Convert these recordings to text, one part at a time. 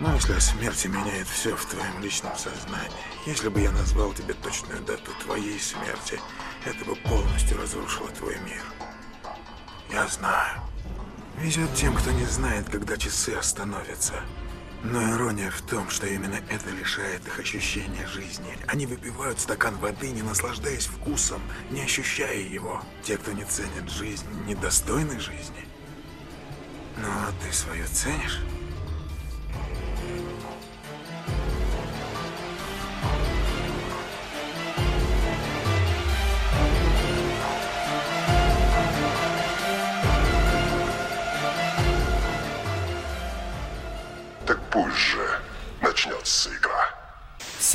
Мысль о смерти меняет все в твоем личном сознании. Если бы я назвал тебе точную дату твоей смерти, это бы полностью разрушило твой мир. Я знаю. Везет тем, кто не знает, когда часы остановятся. Но ирония в том, что именно это лишает их ощущения жизни. Они выпивают стакан воды, не наслаждаясь вкусом, не ощущая его. Те, кто не ценит жизнь, недостойны жизни. Ну а ты свою ценишь?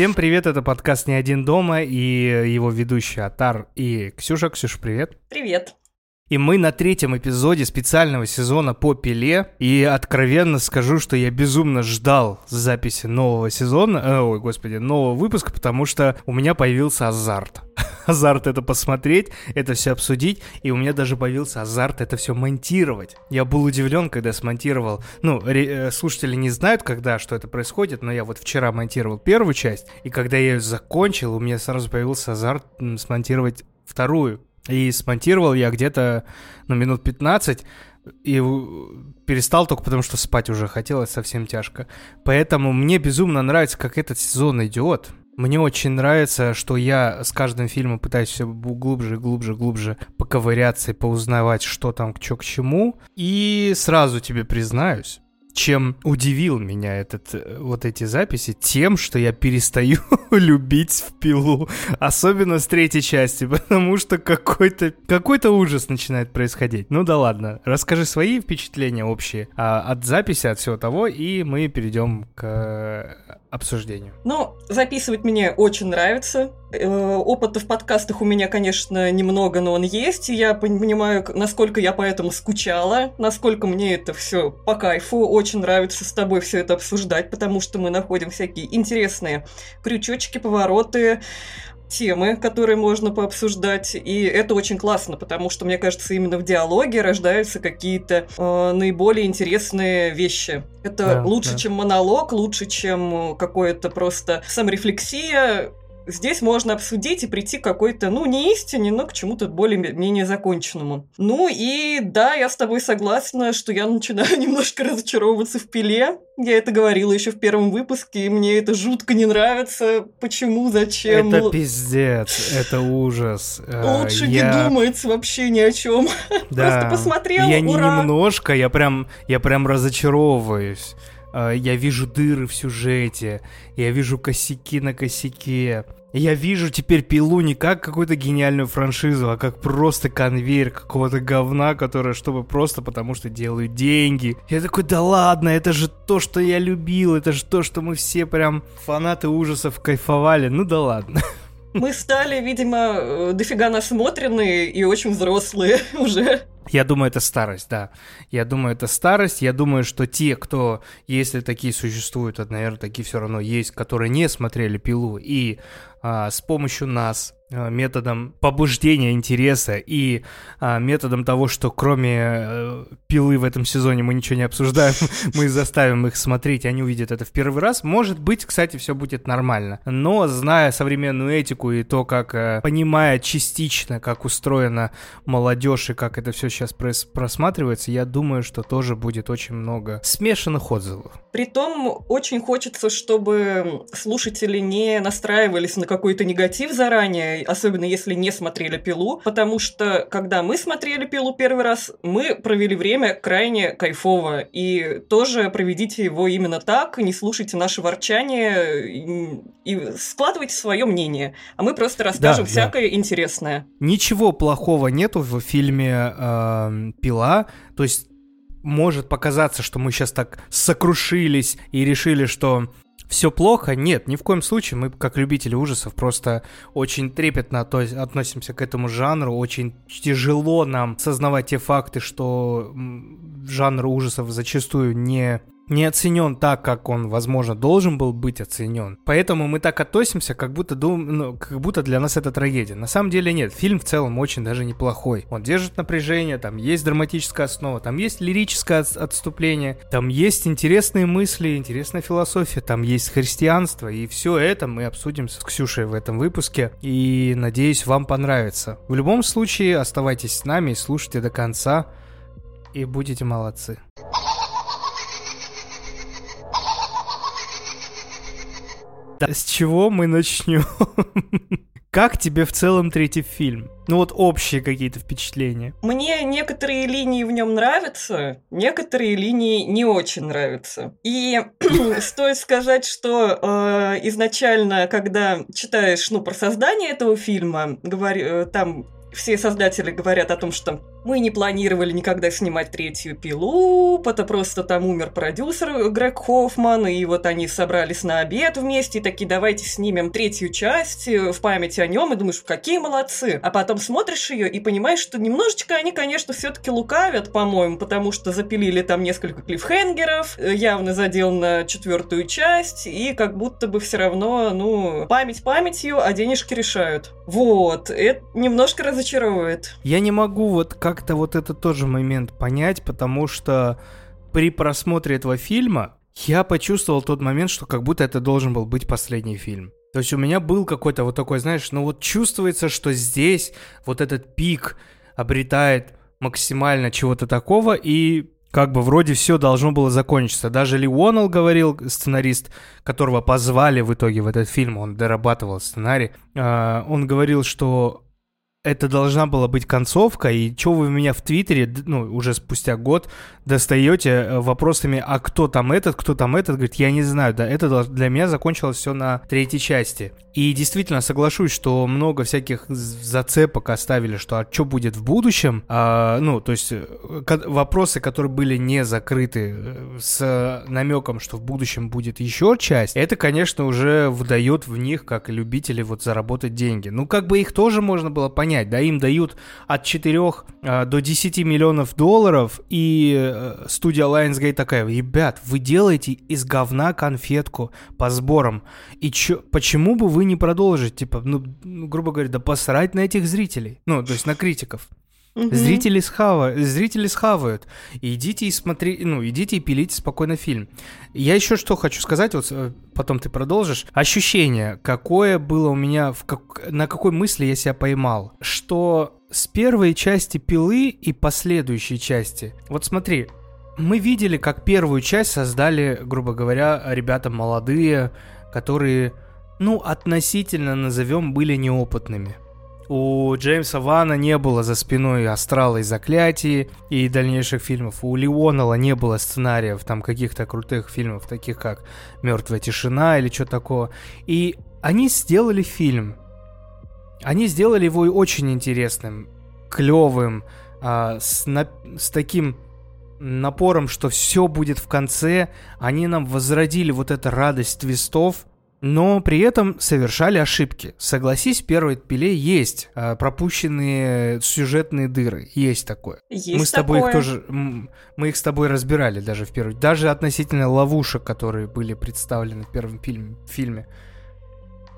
Всем привет, это подкаст «Не один дома» и его ведущий Атар и Ксюша. Ксюша, привет. Привет. И мы на третьем эпизоде специального сезона по Пиле. И откровенно скажу, что я безумно ждал записи нового сезона, э, ой, господи, нового выпуска, потому что у меня появился азарт. азарт это посмотреть, это все обсудить, и у меня даже появился азарт это все монтировать. Я был удивлен, когда смонтировал. Ну, ре- э, слушатели не знают, когда что это происходит, но я вот вчера монтировал первую часть, и когда я ее закончил, у меня сразу появился азарт смонтировать вторую. И смонтировал я где-то, ну, минут 15, и перестал только потому, что спать уже хотелось совсем тяжко. Поэтому мне безумно нравится, как этот сезон идет. Мне очень нравится, что я с каждым фильмом пытаюсь все глубже, глубже, глубже поковыряться и поузнавать, что там, что к чему. И сразу тебе признаюсь, чем удивил меня этот, э, вот эти записи, тем, что я перестаю любить в пилу. Особенно с третьей части, потому что какой-то какой ужас начинает происходить. Ну да ладно, расскажи свои впечатления общие а, от записи, от всего того, и мы перейдем к обсуждению. Ну, записывать мне очень нравится. Э, Опыта в подкастах у меня, конечно, немного, но он есть. И я пон- понимаю, насколько я поэтому скучала, насколько мне это все по кайфу. Очень нравится с тобой все это обсуждать, потому что мы находим всякие интересные крючочки, повороты, темы, которые можно пообсуждать. И это очень классно, потому что, мне кажется, именно в диалоге рождаются какие-то э, наиболее интересные вещи. Это Да, лучше, да. чем монолог, лучше, чем какое-то просто саморефлексия. Здесь можно обсудить и прийти к какой-то, ну, не истине, но к чему-то более-менее законченному. Ну и да, я с тобой согласна, что я начинаю немножко разочаровываться в пиле. Я это говорила еще в первом выпуске, и мне это жутко не нравится. Почему, зачем? Это пиздец, это ужас. Э, Лучше я- не думать вообще ни о чем. Да. Просто посмотрел, Я не ура. немножко, я прям, я прям разочаровываюсь. А, Я вижу дыры в сюжете, я вижу косяки на косяке. Я вижу теперь пилу не как какую-то гениальную франшизу, а как просто конвейер какого-то говна, которое чтобы просто потому что делают деньги. Я такой, да ладно, это же то, что я любил, это же то, что мы все прям фанаты ужасов кайфовали. Ну да ладно. Мы стали, видимо, э, дофига насмотренные и очень взрослые уже. Я думаю, это старость, да. Я думаю, это старость. Я думаю, что те, кто, если такие существуют, то, наверное, такие все равно есть, которые не смотрели пилу и а, с помощью нас а, методом побуждения интереса и а, методом того, что кроме э, пилы в этом сезоне мы ничего не обсуждаем, мы заставим их смотреть, они увидят это в первый раз. Может быть, кстати, все будет нормально. Но зная современную этику и то, как э, понимая частично, как устроена молодежь и как это все сейчас прос- просматривается, я думаю, что тоже будет очень много смешанных отзывов. Притом очень хочется, чтобы слушатели не настраивались на какой-то негатив заранее, особенно если не смотрели «Пилу», потому что, когда мы смотрели «Пилу» первый раз, мы провели время крайне кайфово, и тоже проведите его именно так, не слушайте наше ворчание и, складывайте свое мнение, а мы просто расскажем да. всякое интересное. Ничего плохого нету в фильме эм, «Пила», то есть может показаться, что мы сейчас так сокрушились и решили, что все плохо. Нет, ни в коем случае. Мы, как любители ужасов, просто очень трепетно относимся к этому жанру. Очень тяжело нам сознавать те факты, что жанр ужасов зачастую не не оценен так, как он, возможно, должен был быть оценен. Поэтому мы так относимся, как будто, дум... ну, как будто для нас это трагедия. На самом деле нет, фильм в целом очень даже неплохой. Он держит напряжение, там есть драматическая основа, там есть лирическое отступление, там есть интересные мысли, интересная философия, там есть христианство, и все это мы обсудим с Ксюшей в этом выпуске, и надеюсь, вам понравится. В любом случае, оставайтесь с нами и слушайте до конца, и будете молодцы. С чего мы начнем? Как тебе в целом третий фильм? Ну вот общие какие-то впечатления. Мне некоторые линии в нем нравятся, некоторые линии не очень нравятся. И стоит сказать, что э, изначально, когда читаешь ну, про создание этого фильма, говор... Э, там все создатели говорят о том, что мы не планировали никогда снимать третью пилу, потому просто там умер продюсер Грег Хоффман, и вот они собрались на обед вместе, и такие, давайте снимем третью часть э, в память о нем, и думаешь, какие молодцы. А потом смотришь ее и понимаешь, что немножечко они, конечно, все-таки лукавят, по-моему, потому что запилили там несколько клиффхенгеров, э, явно задел на четвертую часть, и как будто бы все равно, ну, память памятью, а денежки решают. Вот, это немножко разочаровывает. Я не могу вот как как-то вот это тоже момент понять, потому что при просмотре этого фильма я почувствовал тот момент, что как будто это должен был быть последний фильм. То есть у меня был какой-то вот такой, знаешь, ну вот чувствуется, что здесь вот этот пик обретает максимально чего-то такого, и как бы вроде все должно было закончиться. Даже Ли Уоннелл говорил, сценарист, которого позвали в итоге в этот фильм, он дорабатывал сценарий, а, он говорил, что это должна была быть концовка, и что вы меня в Твиттере, ну, уже спустя год, достаете э, вопросами, а кто там этот, кто там этот, говорит, я не знаю, да, это для меня закончилось все на третьей части. И действительно соглашусь, что много всяких зацепок оставили, что а что будет в будущем, а, ну, то есть э, вопросы, которые были не закрыты э, с намеком, что в будущем будет еще часть, это, конечно, уже выдает в них, как любители, вот заработать деньги. Ну, как бы их тоже можно было понять, понять, да, им дают от 4 э, до 10 миллионов долларов, и э, студия Lionsgate такая, ребят, вы делаете из говна конфетку по сборам, и чё, почему бы вы не продолжите, типа, ну, грубо говоря, да посрать на этих зрителей, ну, то есть на критиков. Угу. Зрители, схава... Зрители схавают. идите и смотри, ну, идите и пилите спокойно фильм. Я еще что хочу сказать, вот э, потом ты продолжишь. Ощущение, какое было у меня, в как... на какой мысли я себя поймал, что с первой части пилы и последующей части. Вот смотри, мы видели, как первую часть создали, грубо говоря, ребята молодые, которые, ну, относительно назовем, были неопытными. У Джеймса Вана не было за спиной астрала и заклятий и дальнейших фильмов. У Леонела не было сценариев там каких-то крутых фильмов, таких как Мертвая тишина или что такого. И они сделали фильм. Они сделали его очень интересным, клевым, а, с, на, с таким напором, что все будет в конце. Они нам возродили вот эту радость твистов но при этом совершали ошибки. Согласись, в первой пиле есть а, пропущенные сюжетные дыры, есть такое. Есть мы с тобой такое. их тоже, мы их с тобой разбирали даже в первой, даже относительно ловушек, которые были представлены в первом фильме. фильме.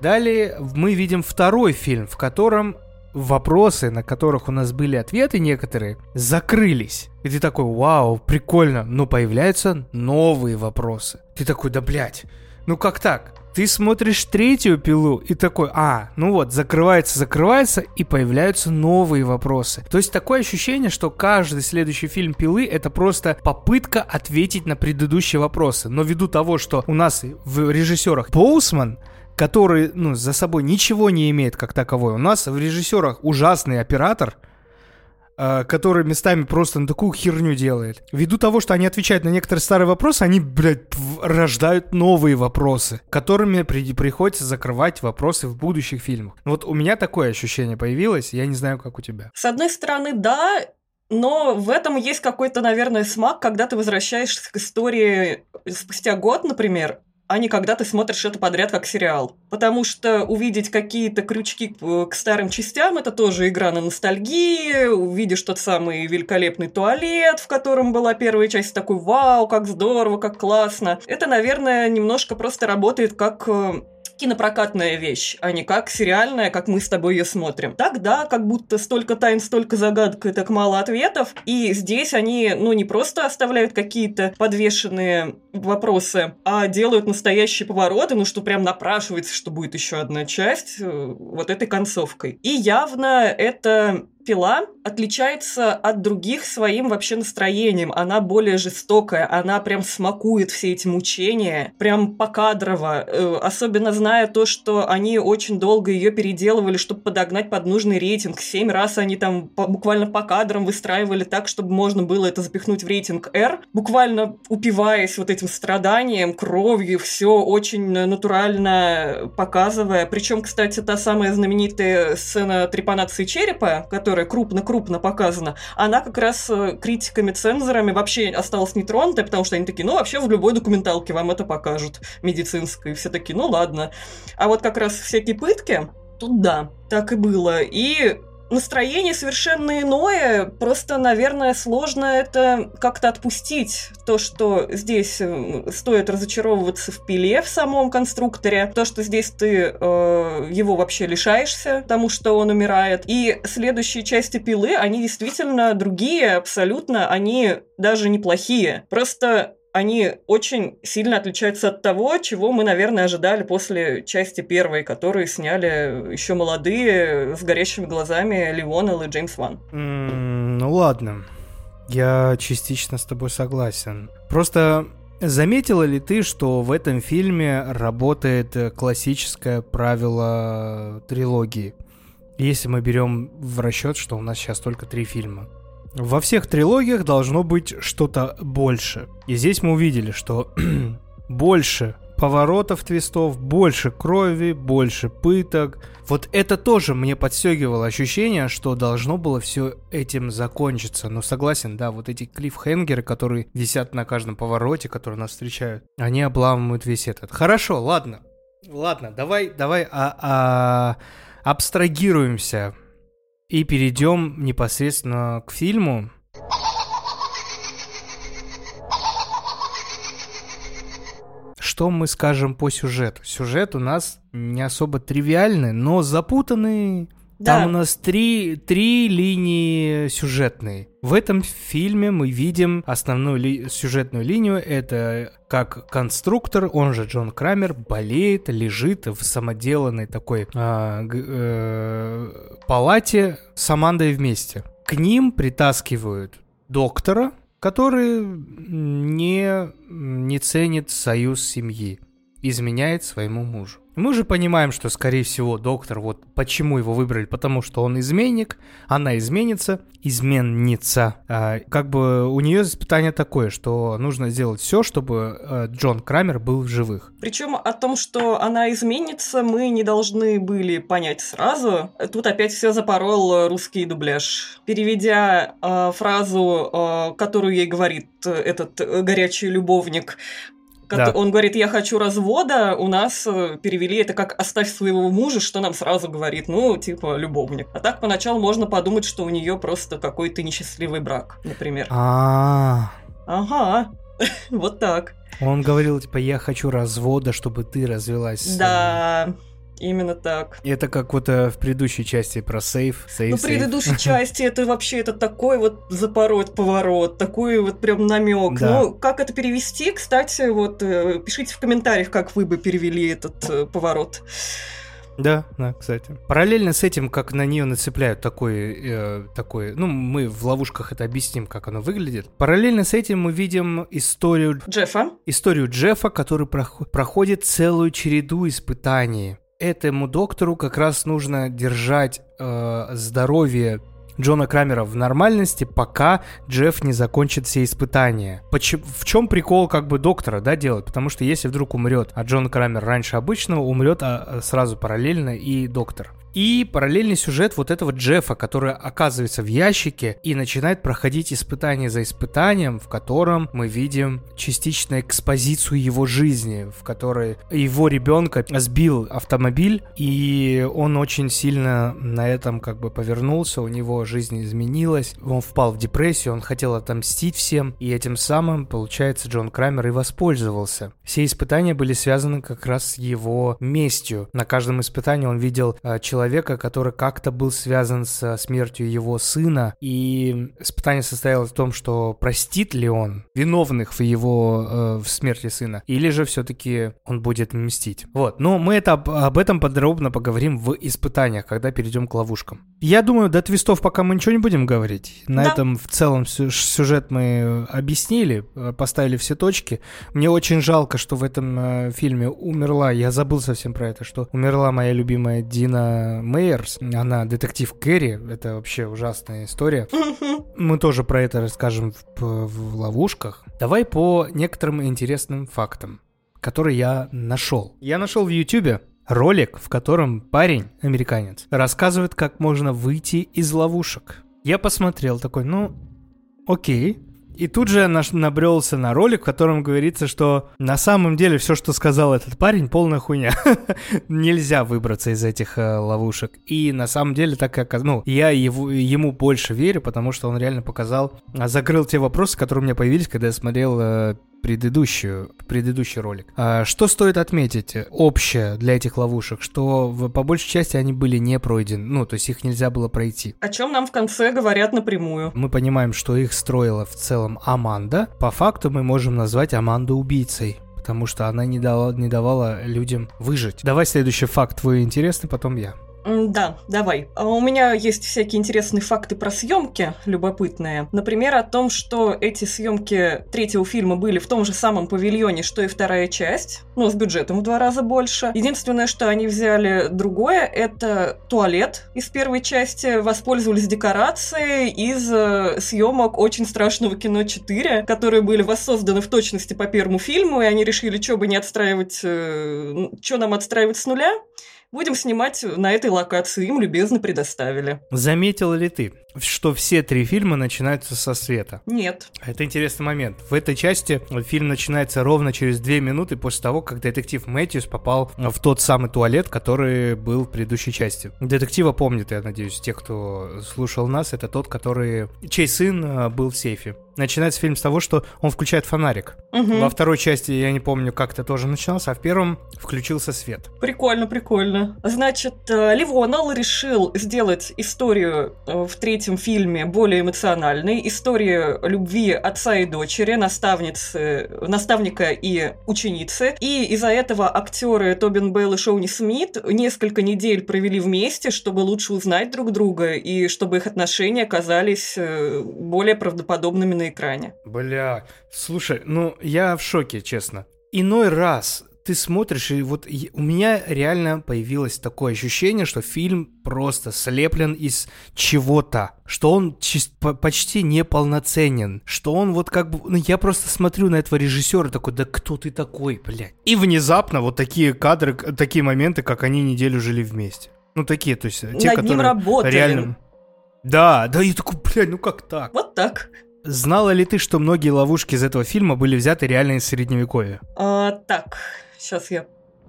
Далее мы видим второй фильм, в котором вопросы, на которых у нас были ответы некоторые, закрылись. И ты такой, вау, прикольно, но появляются новые вопросы. Ты такой, да блять, ну как так? Ты смотришь третью пилу и такой, а, ну вот, закрывается, закрывается, и появляются новые вопросы. То есть такое ощущение, что каждый следующий фильм пилы это просто попытка ответить на предыдущие вопросы. Но ввиду того, что у нас в режиссерах Боусман, который, ну, за собой ничего не имеет как таковой. У нас в режиссерах ужасный оператор, который местами просто на такую херню делает. Ввиду того, что они отвечают на некоторые старые вопросы, они, блядь, рождают новые вопросы, которыми при приходится закрывать вопросы в будущих фильмах. Вот у меня такое ощущение появилось, я не знаю, как у тебя. С одной стороны, да, но в этом есть какой-то, наверное, смак, когда ты возвращаешься к истории спустя год, например, а не когда ты смотришь это подряд как сериал. Потому что увидеть какие-то крючки к старым частям – это тоже игра на ностальгии, увидишь тот самый великолепный туалет, в котором была первая часть, такой «Вау, как здорово, как классно». Это, наверное, немножко просто работает как э, кинопрокатная вещь, а не как сериальная, как мы с тобой ее смотрим. Тогда как будто столько тайн, столько загадок и так мало ответов. И здесь они, ну, не просто оставляют какие-то подвешенные вопросы, а делают настоящие повороты, ну, что прям напрашивается, что будет еще одна часть э, вот этой концовкой. И явно это пила отличается от других своим вообще настроением. Она более жестокая, она прям смакует все эти мучения, прям покадрово. Э, особенно зная то, что они очень долго ее переделывали, чтобы подогнать под нужный рейтинг. Семь раз они там буквально по кадрам выстраивали так, чтобы можно было это запихнуть в рейтинг R, буквально упиваясь вот этим страданием, кровью, все очень натурально показывая. Причем, кстати, та самая знаменитая сцена трепанации черепа, которая которая крупно-крупно показана, она как раз э, критиками, цензорами вообще осталась нетронутой, потому что они такие, ну, вообще в любой документалке вам это покажут, медицинской. Все такие, ну, ладно. А вот как раз всякие пытки, тут да, так и было. И настроение совершенно иное. Просто, наверное, сложно это как-то отпустить. То, что здесь э, стоит разочаровываться в пиле в самом конструкторе, то, что здесь ты э, его вообще лишаешься, потому что он умирает. И следующие части пилы, они действительно другие абсолютно, они даже неплохие. Просто они очень сильно отличаются от того, чего мы, наверное, ожидали после части первой, которые сняли еще молодые, с горящими глазами Леонел и Джеймс Ван. Mm, ну ладно, я частично с тобой согласен. Просто Заметила ли ты, что в этом фильме работает классическое правило трилогии? Если мы берем в расчет, что у нас сейчас только три фильма. Во всех трилогиях должно быть что-то больше. И здесь мы увидели, что больше поворотов твистов, больше крови, больше пыток. Вот это тоже мне подстегивало ощущение, что должно было все этим закончиться. Но согласен, да, вот эти клиффхенгеры, которые висят на каждом повороте, которые нас встречают, они обламывают весь этот. Хорошо, ладно. Ладно, давай, давай а, а, абстрагируемся и перейдем непосредственно к фильму. Что мы скажем по сюжету? Сюжет у нас не особо тривиальный, но запутанный Там у нас три, три линии сюжетные. В этом фильме мы видим основную ли, сюжетную линию. Это как конструктор, он же Джон Крамер, болеет, лежит в самоделанной такой а, э, палате с Амандой вместе. К ним притаскивают доктора, который не, не ценит союз семьи, изменяет своему мужу. Мы же понимаем, что, скорее всего, доктор, вот почему его выбрали, потому что он изменник, она изменится, изменница. А, как бы у нее испытание такое, что нужно сделать все, чтобы а, Джон Крамер был в живых. Причем о том, что она изменится, мы не должны были понять сразу. Тут опять все запорол русский дубляж. Переведя э, фразу, э, которую ей говорит этот горячий любовник, да. Он говорит, я хочу развода, у нас э, перевели это как «оставь своего мужа», что нам сразу говорит, ну, типа, любовник. А так поначалу можно подумать, что у нее просто какой-то несчастливый брак, например. А. Ага, вот так. Он говорил, типа, я хочу развода, чтобы ты развелась. Да, Именно так. Это как вот э, в предыдущей части про сейф. сейф ну, в предыдущей части это вообще это такой вот запорот, поворот, такой вот прям намек. Да. Ну, как это перевести, кстати, вот э, пишите в комментариях, как вы бы перевели этот э, поворот. Да, да, кстати. Параллельно с этим, как на нее нацепляют такой, э, такой, ну, мы в ловушках это объясним, как оно выглядит. Параллельно с этим мы видим историю Джеффа. Историю Джеффа, который прох- проходит целую череду испытаний этому доктору как раз нужно держать э, здоровье Джона Крамера в нормальности, пока Джефф не закончит все испытания. Почему, в чем прикол как бы доктора, да, делать? Потому что если вдруг умрет, а Джон Крамер раньше обычного, умрет а, а сразу параллельно и доктор. И параллельный сюжет вот этого Джеффа, который оказывается в ящике и начинает проходить испытание за испытанием, в котором мы видим частично экспозицию его жизни, в которой его ребенка сбил автомобиль, и он очень сильно на этом как бы повернулся, у него жизнь изменилась, он впал в депрессию, он хотел отомстить всем, и этим самым, получается, Джон Крамер и воспользовался. Все испытания были связаны как раз с его местью. На каждом испытании он видел э, человека, который как-то был связан со смертью его сына, и испытание состояло в том, что простит ли он виновных в его э, в смерти сына, или же все-таки он будет мстить. Вот, но мы это об, этом подробно поговорим в испытаниях, когда перейдем к ловушкам. Я думаю, до твистов пока мы ничего не будем говорить. На Да. этом в целом сю- сюжет мы объяснили, э, поставили все точки. Мне очень жалко, что в этом э, фильме умерла, я забыл совсем про это, что умерла моя любимая Дина Мейерс. Она детектив Кэрри, это вообще ужасная история. Мы тоже про это расскажем в, в ловушках. Давай по некоторым интересным фактам, которые я нашел. Я нашел в Ютубе ролик, в котором парень, американец, рассказывает, как можно выйти из ловушек. Я посмотрел такой, ну, окей. И тут же наш набрелся на ролик, в котором говорится, что на самом деле все, что сказал этот парень, полная хуйня. Нельзя выбраться из этих э, ловушек. И на самом деле так оказалось. Ну, я его, ему больше верю, потому что он реально показал, а, закрыл те вопросы, которые у меня появились, когда я смотрел э, предыдущую, предыдущий ролик. А, Что стоит отметить общее для этих ловушек, что в- по большей части они были не пройдены, ну, то есть их нельзя было пройти. О чем нам в конце говорят напрямую. Мы понимаем, что их строила в целом Аманда. По факту мы можем назвать Аманду убийцей. Потому что она не, дала, не давала людям выжить. Давай следующий факт твой интересный, потом я. Да, давай. А У меня есть всякие интересные факты про съемки, любопытные. Например, о том, что эти съемки третьего фильма были в том же самом павильоне, что и вторая часть, но с бюджетом в два раза больше. Единственное, что они взяли другое, это туалет из первой части, воспользовались декорацией из э, съемок очень страшного кино 4, которые были воссозданы в точности по первому фильму, и они решили, что бы не отстраивать, что нам отстраивать с нуля, Будем снимать на этой локации, им любезно предоставили. Заметила ли ты, что все три фильма начинаются со света? Нет. Это интересный момент. В этой части фильм начинается ровно через две минуты после того, как детектив Мэтьюс попал в тот самый туалет, который был в предыдущей части. Детектива помнит, я надеюсь, те, кто слушал нас, это тот, который... чей сын э, был в сейфе. Начинается фильм с того, что он включает фонарик. Мгм. Во второй части, я не помню, как это тоже начиналось, а в первом включился свет. Прикольно, прикольно. Значит, э, Ливонал решил сделать историю э, в третьем фильме более эмоциональной. Историю любви отца и дочери, наставницы, наставника и ученицы. И из-за этого актеры Тобин Белл и Шоуни Смит несколько недель провели вместе, чтобы лучше узнать друг друга и чтобы их отношения оказались э, более правдоподобными на экране. Бля, слушай, ну я в шоке, честно. Иной раз ты смотришь, и вот у меня реально появилось такое ощущение, что фильм просто слеплен из чего-то, что он почти неполноценен, что он вот как бы, ну я просто смотрю на этого режиссера такой, да кто ты такой, блядь. И внезапно вот такие кадры, такие моменты, как они неделю жили вместе. Ну такие, то есть те, Над ним которые работали. реально... Да, да, я такой, блядь, ну как так? Вот так. Знала ли ты, что многие ловушки из этого фильма были взяты реально из средневековья? А, так, сейчас я...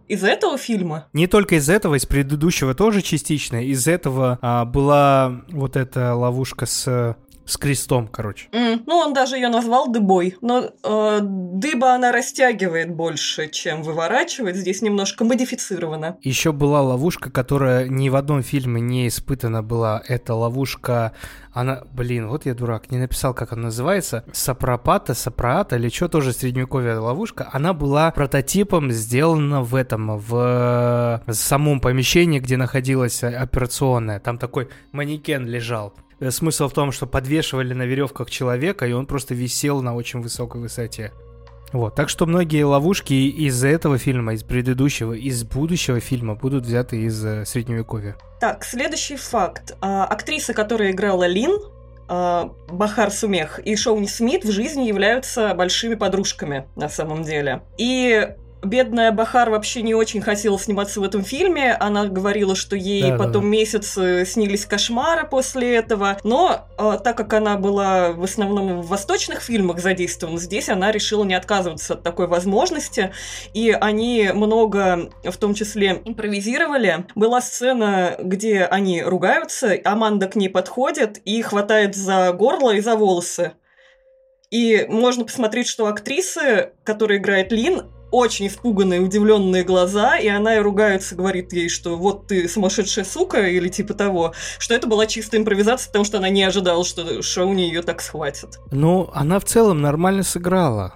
Из этого фильма? Не только из этого, из предыдущего тоже частично. Из этого а, была вот эта ловушка с, с крестом, короче. М, ну, он даже ее назвал дыбой. Но э, дыба она растягивает больше, чем выворачивает. Здесь немножко модифицировано. Еще была ловушка, которая ни в одном фильме не испытана была. Это ловушка, она, блин, вот я дурак, не написал, как она называется. Сапропата, сапраата или что, тоже средневековая ловушка. Она была прототипом сделана в этом, в самом помещении, где находилась операционная. Там такой манекен лежал. Э, Смысл в том, что подвешивали на веревках человека, и он просто висел на очень высокой высоте. Вот, так что многие ловушки из этого фильма, из предыдущего, из будущего фильма будут взяты из э, средневековья. Так, следующий факт. А, актриса, которая играла Лин, а, Бахар Сумех и Шоуни Смит в жизни являются большими подружками на самом деле. И бедная Бахар вообще не очень хотела сниматься в этом фильме. Она говорила, что ей Да-да-да. потом месяц э, снились кошмары после этого. Но э, так как она была в основном в восточных фильмах задействована, здесь она решила не отказываться от такой возможности. И они много, в том числе, импровизировали. Была сцена, где они ругаются, Аманда к ней подходит и хватает за горло и за волосы. И можно посмотреть, что актрисы, которая играет Лин, очень испуганные, удивленные глаза, и она и ругается, говорит ей, что вот ты сумасшедшая сука, или типа того, что это была чистая импровизация, потому что она не ожидала, что Шоуни ее так схватит. Ну, она в целом нормально сыграла.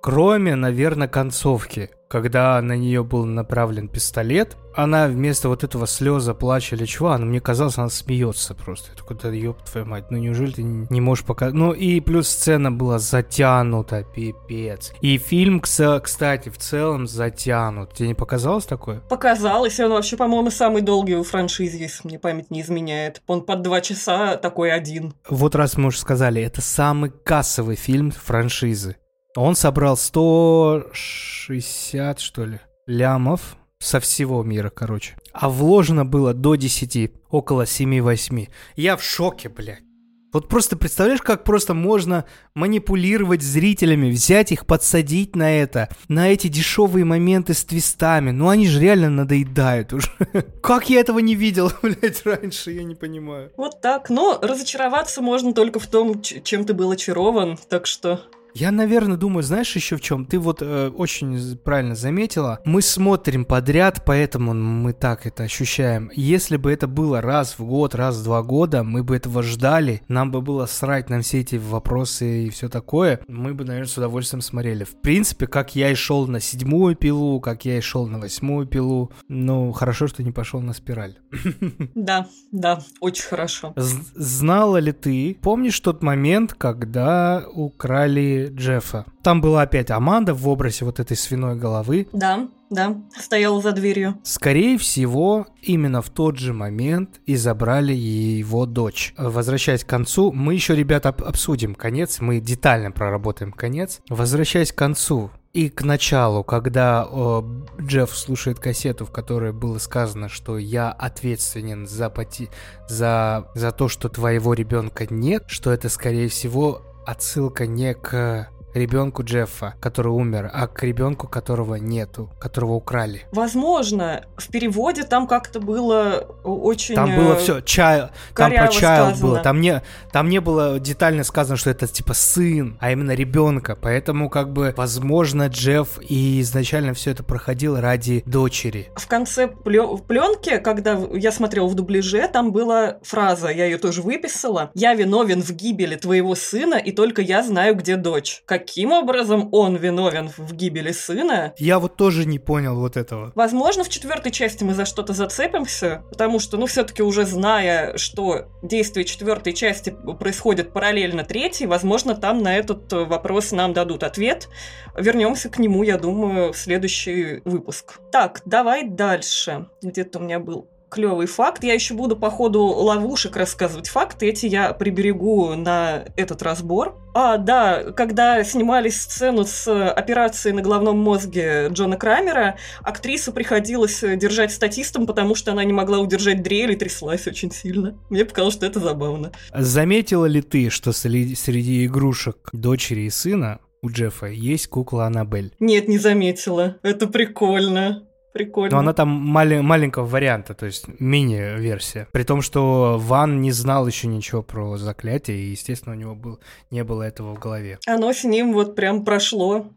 Кроме, наверное, концовки, когда на нее был направлен пистолет, она вместо вот этого слеза, плача или чего, она, мне казалось, она смеется просто. Я такой, да ёб твою мать, ну неужели ты не можешь показать? Ну и плюс сцена была затянута, пипец. И фильм, кстати, в целом затянут. Тебе не показалось такое? Показалось, он вообще, по-моему, самый долгий в франшизе, если мне память не изменяет. Он под два часа такой один. Вот раз мы уже сказали, это самый кассовый фильм франшизы. Он собрал 160, что ли, лямов со всего мира, короче. А вложено было до 10, около 7-8. Я в шоке, блядь. Вот просто представляешь, как просто можно манипулировать зрителями, взять их, подсадить на это, на эти дешевые моменты с твистами. Ну они же реально надоедают уже. Как я этого не видел, блядь, раньше, я не понимаю. Вот так. Но разочароваться можно только в том, чем ты был очарован, так что... Я, наверное, думаю, знаешь еще в чем? Ты вот э, очень правильно заметила. Мы смотрим подряд, поэтому мы так это ощущаем. Если бы это было раз в год, раз в два года, мы бы этого ждали, нам бы было срать на все эти вопросы и все такое, мы бы, наверное, с удовольствием смотрели. В принципе, как я и шел на седьмую пилу, как я и шел на восьмую пилу. Ну, хорошо, что не пошел на спираль. Да, да, очень хорошо. З- знала ли ты, помнишь тот момент, когда украли Джеффа? Там была опять Аманда в образе вот этой свиной головы. Да, да, стояла за дверью. Скорее всего, именно в тот же момент и забрали его дочь. Возвращаясь к концу, мы еще, ребята, об- обсудим конец, мы детально проработаем конец. Возвращаясь к концу, и к началу, когда э, Джефф слушает кассету, в которой было сказано, что я ответственен за, поти... за... за то, что твоего ребенка нет, что это, скорее всего, отсылка не к ребенку Джеффа, который умер, а к ребенку, которого нету, которого украли. Возможно, в переводе там как-то было очень... Там было э, все, чай, там про Child было, там не, там не было детально сказано, что это типа сын, а именно ребенка, поэтому как бы, возможно, Джефф и изначально все это проходил ради дочери. В конце пленки, когда я смотрела в дубляже, там была фраза, я ее тоже выписала. «Я виновен в гибели твоего сына, и только я знаю, где дочь». Каким образом он виновен в гибели сына? Я вот тоже не понял вот этого. Возможно, в четвертой части мы за что-то зацепимся, потому что, ну, все-таки уже зная, что действие четвертой части происходит параллельно третьей, возможно, там на этот вопрос нам дадут ответ. Вернемся к нему, я думаю, в следующий выпуск. Так, давай дальше. Где-то у меня был клевый факт. Я еще буду по ходу ловушек рассказывать факты. Эти я приберегу на этот разбор. А, да, когда снимали сцену с операцией на головном мозге Джона Крамера, актрису приходилось держать статистом, потому что она не могла удержать дрель и тряслась очень сильно. Мне показалось, что это забавно. Заметила ли ты, что среди, игрушек дочери и сына у Джеффа есть кукла Аннабель? Нет, не заметила. Это прикольно. Прикольно. Но она там мали- маленького варианта, то есть мини-версия. При том, что Ван не знал еще ничего про заклятие, и, естественно, у него был, не было этого в голове. Оно с ним вот прям прошло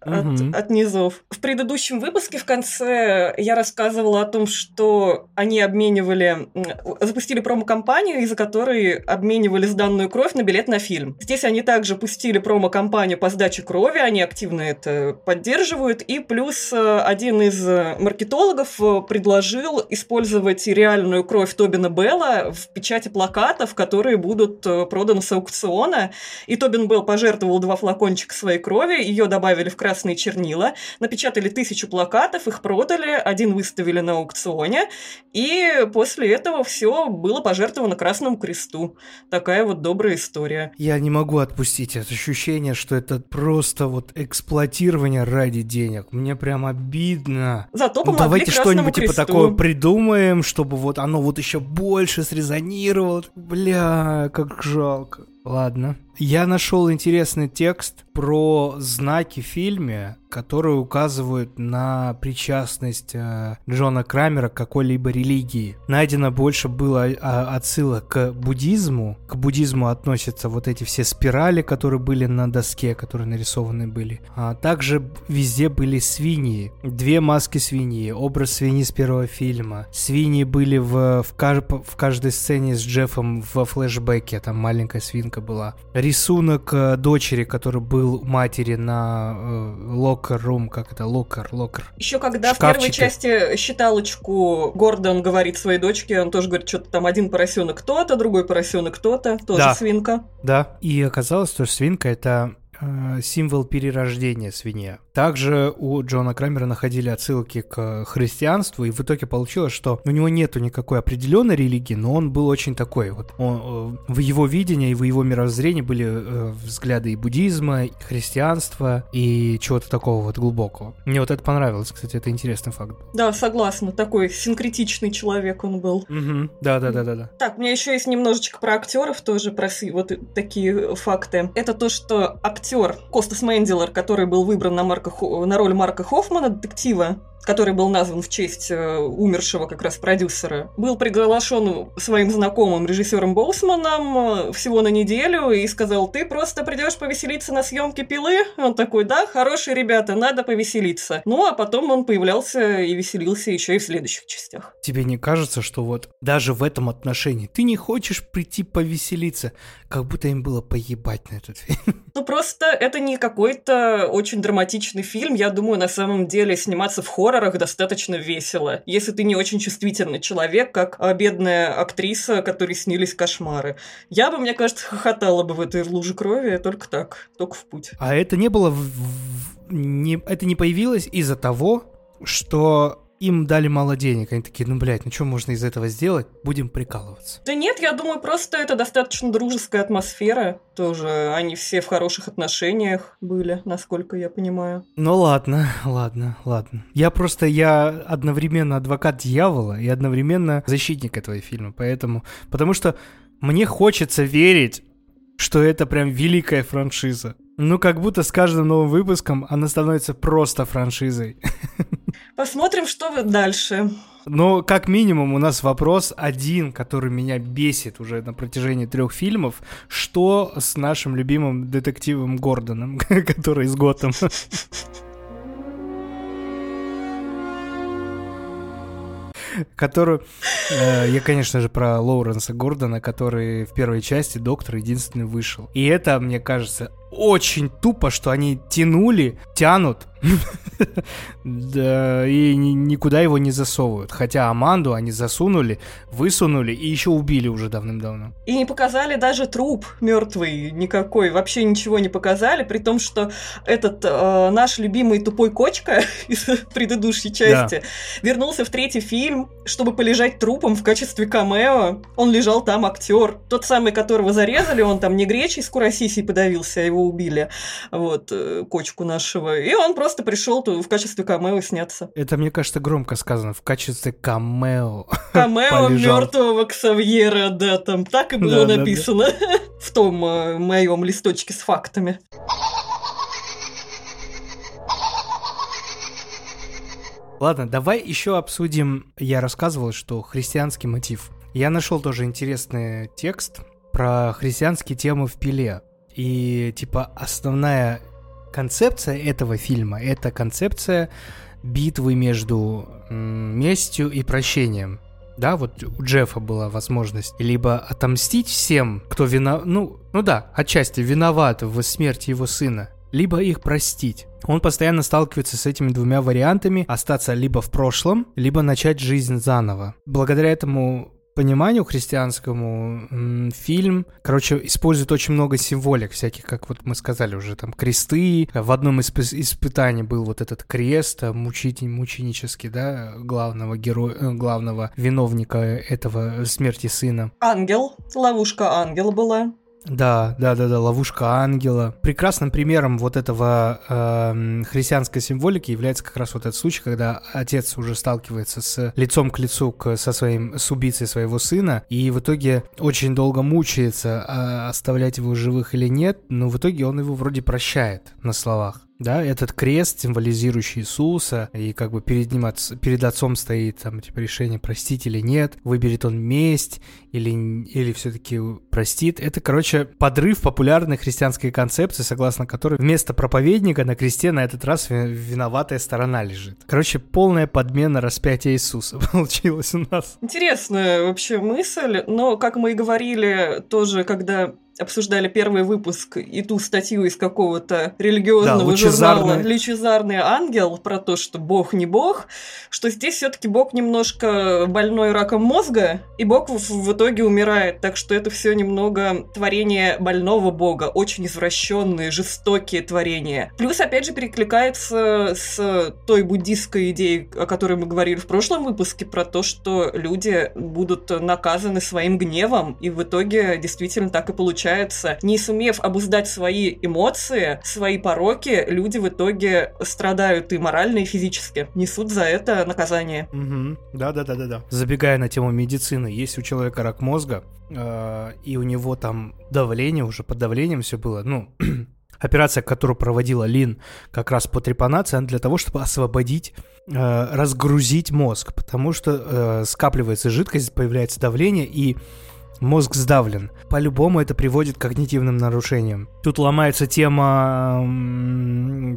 от, Мгм. от низов. В предыдущем выпуске в конце я рассказывала о том, что они обменивали, запустили промо-компанию, из-за которой обменивали сданную кровь на билет на фильм. Здесь они также пустили промо-компанию по сдаче крови, они активно это поддерживают, и плюс э, один из маркетологов э, предложил использовать реальную кровь Тобина Белла в печати плакатов, которые будут э, проданы с аукциона, и Тобин Белл пожертвовал два флакончика своей крови, ее добавили в красный красные чернила, напечатали тысячу плакатов, их продали, один выставили на аукционе, и после этого все было пожертвовано Красному Кресту. Такая вот добрая история. Я не могу отпустить это ощущение, что это просто вот эксплуатирование ради денег. Мне прям обидно. Зато Ну, помогли давайте Красному что-нибудь типа такое придумаем, чтобы вот оно вот еще больше срезонировало. Бля, как жалко. Ладно. Я нашел интересный текст про знаки в фильме, которые указывают на причастность э, Джона Крамера к какой-либо религии. Найдено больше было а, отсылок к буддизму. К буддизму относятся вот эти все спирали, которые были на доске, которые нарисованы были. А также везде были свиньи. Две маски свиньи, образ свиньи с первого фильма. Свиньи были в, в, каж- в каждой сцене с Джеффом во флешбеке, там маленькая свинка была. Рисунок э, дочери, который был матери на locker room, как это, locker, locker. Еще когда в первой части считалочку Гордон говорит своей дочке, он тоже говорит, что-то там один поросенок кто-то, другой поросенок кто-то, тоже Да. свинка. Да. И оказалось, что свинка это символ перерождения свинья. Также у Джона Крамера находили отсылки к христианству, и в итоге получилось, что у него нету никакой определенной религии, но он был очень такой вот. Он, э, в его видении и в его мировоззрении были э, взгляды и буддизма, и христианства, и чего-то такого вот глубокого. Мне вот это понравилось, кстати, это интересный факт. Да, согласна, такой синкретичный человек он был. Угу. Да, да, да, да, да. Так, у меня еще есть немножечко про актеров тоже, про вот такие факты. Это то, что актер Костас Менделер, который был выбран на, Марка на роль Марка Хоффмана, детектива, который был назван в честь э, умершего как раз продюсера, был приглашен своим знакомым режиссером Боусманом э, всего на неделю и сказал, ты просто придешь повеселиться на съемке пилы? Он такой, да, хорошие ребята, надо повеселиться. Ну, а потом он появлялся и веселился еще и в следующих частях. Тебе не кажется, что вот даже в этом отношении ты не хочешь прийти повеселиться, как будто им было поебать на этот фильм? Ну, просто это не какой-то очень драматичный фильм. Я думаю, на самом деле сниматься в хоррорах достаточно весело. Если ты не очень чувствительный человек, как а, бедная актриса, которой снились кошмары. Я бы, мне кажется, хохотала бы в этой луже крови только так, только в путь. А это не было... в- не, это не появилось из-за того, что им дали мало денег. Они такие, ну, блядь, ну что можно из этого сделать? Будем прикалываться. Да нет, я думаю, просто это достаточно дружеская атмосфера. Тоже они все в хороших отношениях были, насколько я понимаю. Ну ладно, ладно, ладно. Я просто, я одновременно адвокат дьявола и одновременно защитник этого фильма, поэтому... Потому что мне хочется верить, что это прям великая франшиза. Ну, как будто с каждым новым выпуском она становится просто франшизой. Посмотрим, что вы дальше. Но как минимум у нас вопрос один, который меня бесит уже на протяжении трех фильмов. Что с нашим любимым детективом Гордоном, который из Готэм? Которую... э, я, конечно же, про Лоуренса Гордона, который в первой части Доктор единственный вышел. И это, мне кажется, очень тупо, что они тянули, тянут, да, и ни- никуда его не засовывают. Хотя Аманду они засунули, высунули и еще убили уже давным-давно. И не показали даже труп мертвый никакой, вообще ничего не показали, при том, что этот э, наш любимый тупой кочка из предыдущей части вернулся в третий фильм, чтобы полежать трупом в качестве камео. Он лежал там, актер, тот самый, которого зарезали, он там не гречей с курасисей подавился, а его убили, вот, э, кочку нашего. И он просто пришел в качестве камео сняться. Это, мне кажется, громко сказано, в качестве камео. Камео мертвого Ксавьера, да, там так и было Да, да, да. написано в том э, моем листочке с фактами. Ладно, давай еще обсудим. Я рассказывал, что христианский мотив. Я нашел тоже интересный текст про христианские темы в пиле. И типа основная концепция этого фильма это концепция битвы между местью и прощением. Да, вот у Джеффа была возможность либо отомстить всем, кто виноват, ну, ну да, отчасти виноват в смерти его сына, либо их простить. Он постоянно сталкивается с этими двумя вариантами, остаться либо в прошлом, либо начать жизнь заново. Благодаря этому пониманию христианскому фильм, короче, использует очень много символик всяких, как вот мы сказали уже, там, кресты. В одном из испы- испытаний был вот этот крест э, мучитель, мученический, да, главного героя, э, главного виновника этого смерти сына. Ангел. Ловушка ангел была. Да, да, да, да, ловушка ангела. Прекрасным примером вот этого эм, христианской символики является как раз вот этот случай, когда отец уже сталкивается с лицом к лицу к, со своим с убийцей своего сына, и в итоге очень долго мучается, а оставлять его живых или нет, но в итоге он его вроде прощает на словах. Да, этот крест, символизирующий Иисуса, и как бы перед ним, отц- перед отцом стоит там, типа, решение, простить или нет, выберет он месть или, или все-таки простит. Это, короче, подрыв популярной христианской концепции, согласно которой вместо проповедника на кресте на этот раз ви- виноватая сторона лежит. Короче, полная подмена распятия Иисуса получилась у нас. Интересная вообще мысль, но, как мы и говорили, тоже, когда обсуждали первый выпуск и ту статью из какого-то религиозного Да, журнала «Лучезарный ангел» про то, что Бог не Бог, что здесь все таки Бог немножко больной раком мозга, и Бог в, в итоге умирает. Так что это все немного творение больного Бога, очень извращенные, жестокие творения. Плюс, опять же, перекликается с той буддистской идеей, о которой мы говорили в прошлом выпуске, про то, что люди будут наказаны своим гневом, и в итоге действительно так и получается. Не сумев обуздать свои эмоции, свои пороки, люди в итоге страдают и морально, и физически. Несут за это наказание. Угу. Да, да, да, да, да. Забегая на тему медицины, если у человека рак мозга, э, и у него там давление, уже под давлением все было, ну, операция, которую проводила Лин как раз по трепанации, она для того, чтобы освободить, э, разгрузить мозг, потому что э, скапливается жидкость, появляется давление, и мозг сдавлен. По-любому это приводит к когнитивным нарушениям. Тут ломается тема,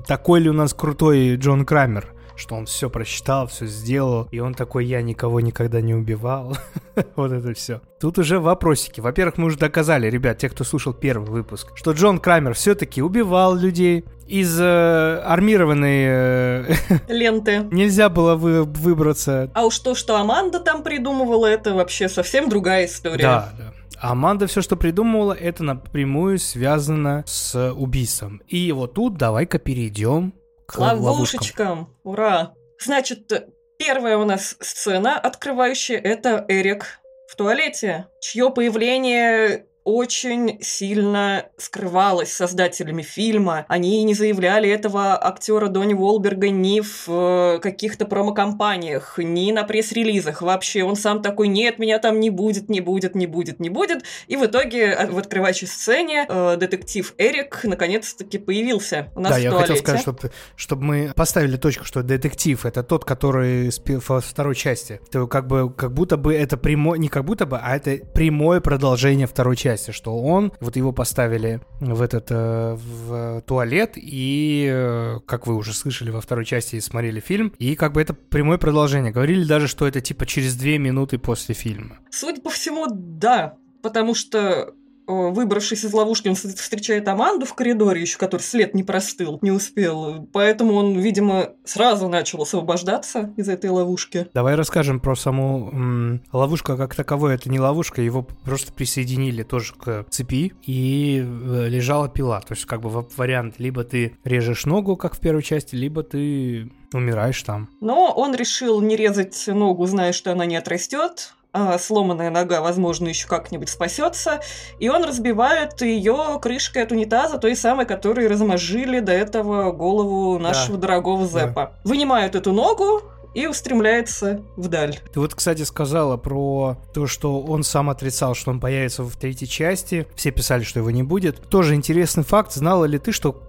такой ли у нас крутой Джон Крамер, что он все просчитал, все сделал, и он такой, я никого никогда не убивал. вот это все. Тут уже вопросики. Во-первых, мы уже доказали, ребят, те, кто слушал первый выпуск, что Джон Крамер все-таки убивал людей. Из э, армированной э, Ленты. нельзя было вы- выбраться. А уж то, что Аманда там придумывала, это вообще совсем другая история. Да, да. Аманда все, что придумывала, это напрямую связано с убийством. И вот тут давай-ка перейдем к ловушкам. Ловушечкам. Ура! Значит, первая у нас сцена, открывающая, это Эрик в туалете, чье появление очень сильно скрывалось создателями фильма. Они не заявляли этого актера Донни Уолберга ни в э, каких-то промокомпаниях, ни на пресс-релизах. Вообще, он сам такой, нет, меня там не будет, не будет, не будет, не будет. И в итоге э, в открывающей сцене э, детектив Эрик наконец-таки появился у нас да, в я туалете. хотел сказать, чтобы, чтобы мы поставили точку, что детектив это тот, который во второй части. То как бы как будто бы это прямое, не как будто бы, а это прямое продолжение второй части, что он, вот его поставили в этот э, в туалет и, э, как вы уже слышали во второй части смотрели фильм, и как бы это прямое продолжение. Говорили даже, что это типа через две минуты после фильма. Судя по всему, да. Потому что, выбравшись из ловушки, он вс- встречает Аманду в коридоре еще, который след не простыл, не успел. Поэтому он, видимо, сразу начал освобождаться из этой ловушки. Давай расскажем про саму м, ловушку как таковой. Это не ловушка, его просто присоединили тоже к цепи и э, лежала пила. То есть как бы вариант, либо ты режешь ногу, как в первой части, либо ты умираешь там. Но он решил не резать ногу, зная, что она не отрастет. А сломанная нога, возможно, еще как-нибудь спасется. И он разбивает ее крышкой от унитаза, той самой, которой размозжили до этого голову нашего дорогого Да. Зепа. Вынимают эту ногу и устремляется вдаль. Ты вот, кстати, сказала про то, что он сам отрицал, что он появится в третьей части. Все писали, что его не будет. Тоже интересный факт. Знала ли ты, что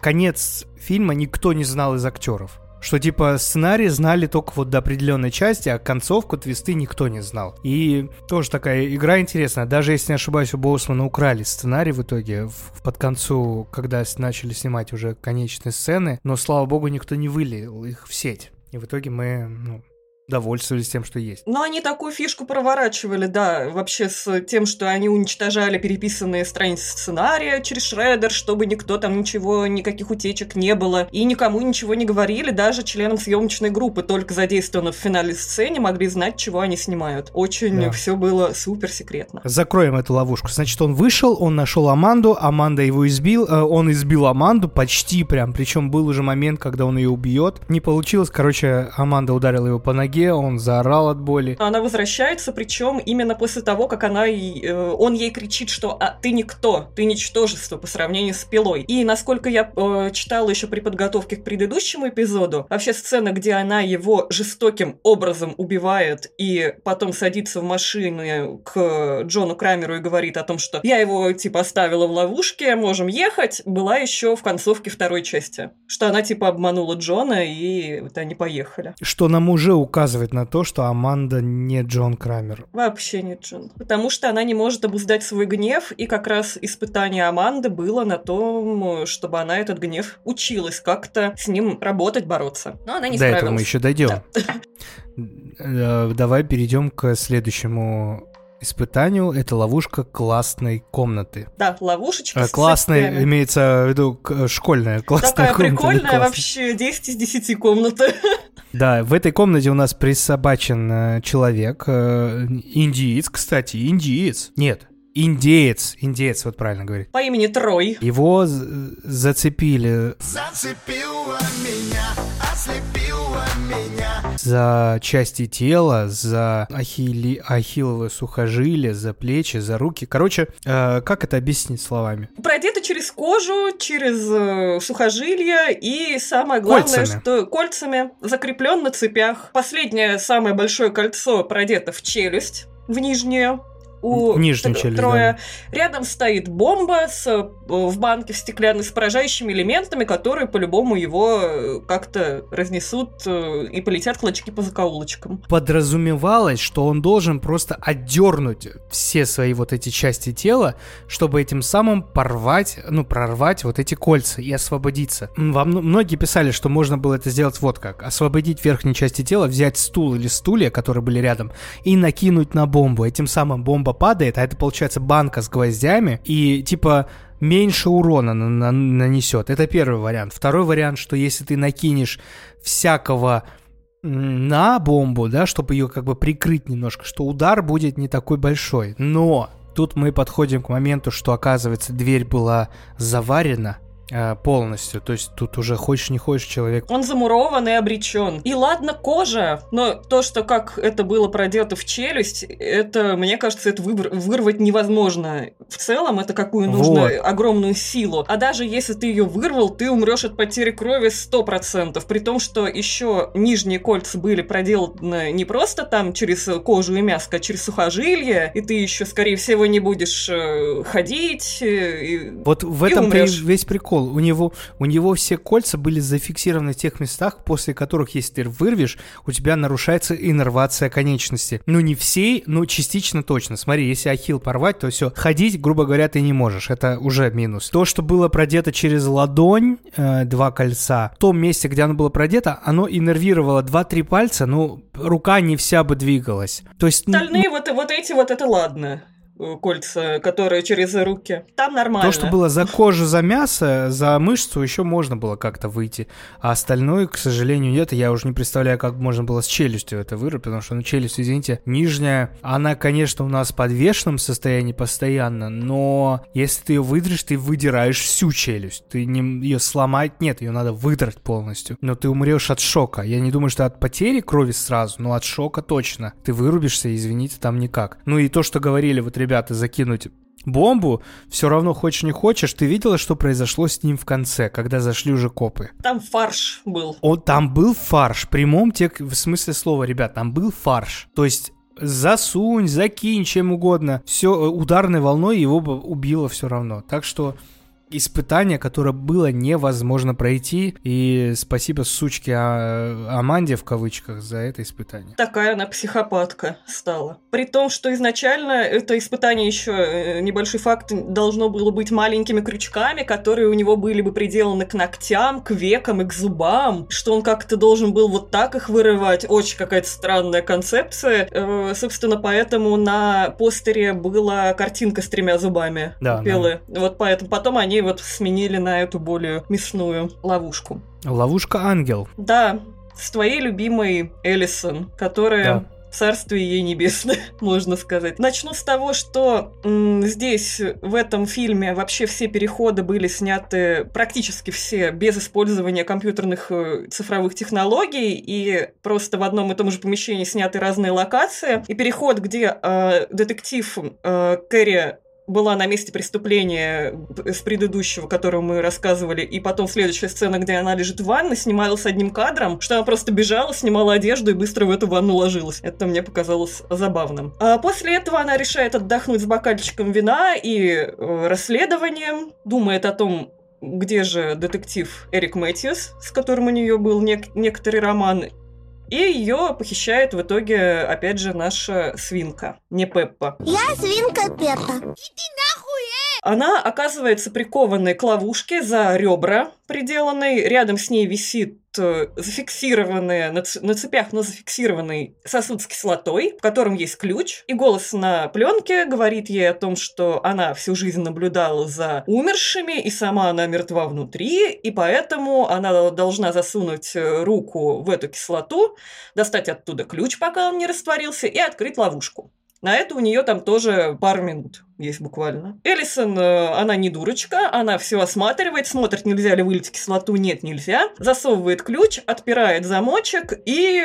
конец фильма никто не знал из актеров? Что типа сценарий знали только вот до определенной части, а концовку твисты никто не знал. И тоже такая игра интересная. Даже если не ошибаюсь, у Боусмана украли сценарий в итоге в- под концу, когда начали снимать уже конечные сцены, но слава богу никто не вылил их в сеть. И в итоге мы ну, довольствовались тем, что есть. Но они такую фишку проворачивали, да, вообще с тем, что они уничтожали переписанные страницы сценария через шредер, чтобы никто там ничего, никаких утечек не было, и никому ничего не говорили, даже членам съемочной группы, только задействованных в финальной сцене, могли знать, чего они снимают. Очень Да. все было супер секретно. Закроем эту ловушку. Значит, он вышел, он нашел Аманду, Аманда его избил, э, он избил Аманду почти прям, причем был уже момент, когда он ее убьет. Не получилось, короче, Аманда ударила его по ноге, он заорал от боли. Она возвращается, причем именно после того, как она, и, э, он ей кричит, что а, ты никто, ты ничтожество по сравнению с пилой. И насколько я э, читала еще при подготовке к предыдущему эпизоду, вообще сцена, где она его жестоким образом убивает и потом садится в машину к Джону Крамеру и говорит о том, что я его типа оставила в ловушке, можем ехать, была еще в концовке второй части. Что она типа обманула Джона и вот они поехали. Что нам уже указывает на то, что Аманда не Джон Крамер. Вообще нет, Джон. Потому что она не может обуздать свой гнев, и как раз испытание Аманды было на том, чтобы она этот гнев училась как-то с ним работать, бороться. Но она не До справилась. этого мы еще дойдем. Э, Давай перейдем к следующему испытанию. Это ловушка классной комнаты. Да, ловушечка Э, с Классная, имеется в виду к- школьная классная Такая комната. да, прикольная вообще, 10 из 10 комната. Да, в этой комнате у нас присобачен э, человек, э, индиец, кстати, индиец. Нет, индеец, индеец, вот правильно говорит. По имени Трой. Его зацепили Зацепила меня, ослепила меня. За части тела, за ахилли, ахилловое сухожилие, за плечи, за руки. Короче, э, как это объяснить словами? Продета через кожу, через э, сухожилия и самое главное, Кольцами. что кольцами закреплен на цепях. Последнее самое большое кольцо продето в челюсть, в нижнюю. У т- челюсть, Троя. Рядом стоит бомба с, э, в банке стеклянной с поражающими элементами, которые по-любому его э, как-то разнесут э, и полетят клочки по закоулочкам. Подразумевалось, что он должен просто отдернуть все свои вот эти части тела, чтобы этим самым порвать, ну, прорвать вот эти кольца и освободиться. Вам многие писали, что можно было это сделать вот как. Освободить верхние части тела, взять стул или стулья, которые были рядом, и накинуть на бомбу. Этим самым бомба падает, а это получается банка с гвоздями, и типа меньше урона на- на- нанесет. Это первый вариант. Второй вариант, что если ты накинешь всякого на бомбу, да, чтобы ее как бы прикрыть немножко, что удар будет не такой большой. Но тут мы подходим к моменту, что оказывается дверь была заварена полностью. То есть тут уже хочешь не хочешь человек Он замурован и обречен. И ладно, кожа, но то, что как это было продето в челюсть, это, мне кажется, это выбор- вырвать невозможно. В целом, это какую нужно Вот. огромную силу. А даже если ты ее вырвал, ты умрешь от потери крови 100%. При том, что еще нижние кольца были проделаны не просто там через кожу и мяско, а через сухожилия, и ты еще, скорее всего, не будешь э, ходить. э, и- Вот в И этом умрёшь. весь прикол. У него, у него все кольца были зафиксированы в тех местах, после которых, если ты вырвешь, у тебя нарушается иннервация конечности. Ну, не всей, но частично точно. Смотри, если ахилл порвать, то все. Ходить, грубо говоря, ты не можешь. Это уже минус. То, что было продето через ладонь, э, два кольца, в том месте, где оно было продето, оно иннервировало 2-3 пальца, ну, рука не вся бы двигалась. То есть... ну, Остальные вот, вот эти вот, это ладно. Э, Кольца, которые через руки. Там нормально. То, что было за кожу, за мясо, за мышцу, еще можно было как-то выйти. А остальное, к сожалению, нет. Я уже не представляю, как можно было с челюстью это вырвать, потому что, ну, челюсть, извините, нижняя, она, конечно, у нас в подвешенном состоянии постоянно, но если ты ее выдрешь, ты выдираешь всю челюсть. Ты не ее сломать, нет, ее надо выдрать полностью. Но ты умрешь от шока. Я не думаю, что от потери крови сразу, но от шока точно. Ты вырубишься, извините, там никак. Ну и то, что говорили вот ребята, закинуть бомбу, все равно хочешь не хочешь, ты видела, что произошло с ним в конце, когда зашли уже копы. Там фарш был. Он, там был фарш, в прямом тек, в смысле слова, ребят, там был фарш. То есть засунь, закинь, чем угодно. Все ударной волной его бы убило все равно. Так что испытание, которое было невозможно пройти. И спасибо сучке а, Аманде в кавычках за это испытание. Такая она психопатка стала. При том, что изначально это испытание еще э, небольшой факт должно было быть маленькими крючками, которые у него были бы приделаны к ногтям, к векам и к зубам, что он как-то должен был вот так их вырывать. Очень какая-то странная концепция. Э, собственно, поэтому на постере была картинка с тремя зубами. Да, Белые. Вот поэтому потом они вот сменили на эту более мясную ловушку. Ловушка ангел. Да, с твоей любимой Элисон, которая Да. царствие ей небесное, можно сказать. Начну с того, что м, здесь, в этом фильме, вообще все переходы были сняты, практически все, без использования компьютерных э, цифровых технологий, и просто в одном и том же помещении сняты разные локации. И переход, где э, детектив э, Кэрри была на месте преступления с предыдущего, которого мы рассказывали, и потом следующая сцена, где она лежит в ванной, снималась одним кадром, что она просто бежала, снимала одежду и быстро в эту ванну ложилась. Это мне показалось забавным. А после этого она решает отдохнуть с бокальчиком вина и э, расследованием, думает о том, где же детектив Эрик Мэтьюс, с которым у нее был нек- некоторый роман, и ее похищает в итоге, опять же, наша свинка, не Пеппа. Я свинка Пеппа. Она оказывается прикованной к ловушке за ребра приделанной. Рядом с ней висит э, зафиксированный, на, на цепях, но зафиксированный сосуд с кислотой, в котором есть ключ. И голос на пленке говорит ей о том, что она всю жизнь наблюдала за умершими, и сама она мертва внутри, и поэтому она должна засунуть э, руку в эту кислоту, достать оттуда ключ, пока он не растворился, и открыть ловушку. На это у нее там тоже пару минут есть буквально. Элисон, э, она не дурочка, она все осматривает, смотрит, нельзя ли вылить кислоту, нет, нельзя. Засовывает ключ, отпирает замочек и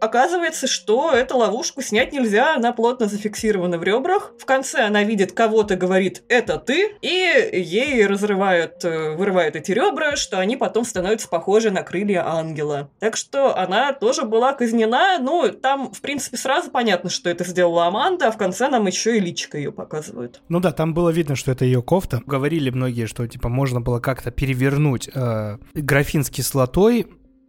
Оказывается, что эту ловушку снять нельзя, она плотно зафиксирована в ребрах. В конце она видит кого-то, говорит «это ты», и ей разрывают, э, вырывают эти ребра, что они потом становятся похожи на крылья ангела. Так что она тоже была казнена, ну, там, в принципе, сразу понятно, что это сделала Аманда, а в конце нам еще и личка ее показывают. Ну да, там было видно, что это ее кофта. Говорили многие, что типа можно было как-то перевернуть э, графин с кислотой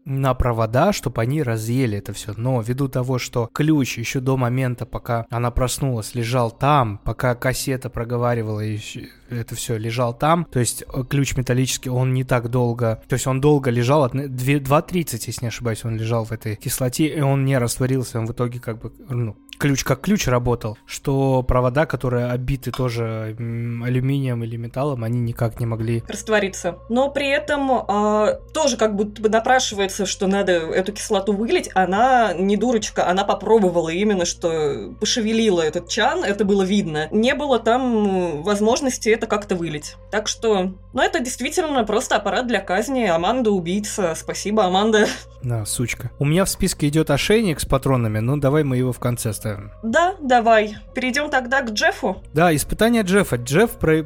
на провода, чтобы они разъели это все. Но ввиду того, что ключ еще до момента, пока она проснулась, лежал там, пока кассета проговаривала ещё- это все, лежал там, то есть э, ключ металлический, он не так долго, то есть он долго лежал, от- две- 2.30, если не ошибаюсь, он лежал в этой кислоте, и он не растворился, он в итоге как бы, ну, ключ как ключ работал, что провода, которые обиты тоже алюминием или металлом, они никак не могли раствориться. Но при этом а, тоже как будто бы напрашивается, что надо эту кислоту вылить. Она не дурочка, она попробовала именно, что пошевелила этот чан, это было видно. Не было там возможности это как-то вылить. Так что, ну это действительно просто аппарат для казни. Аманда убийца. Спасибо, Аманда. На, сучка. У меня в списке идет ошейник с патронами, ну давай мы его в конце ставим. Да, давай. Перейдем тогда к Джеффу Да, испытание Джеффа. Джефф про-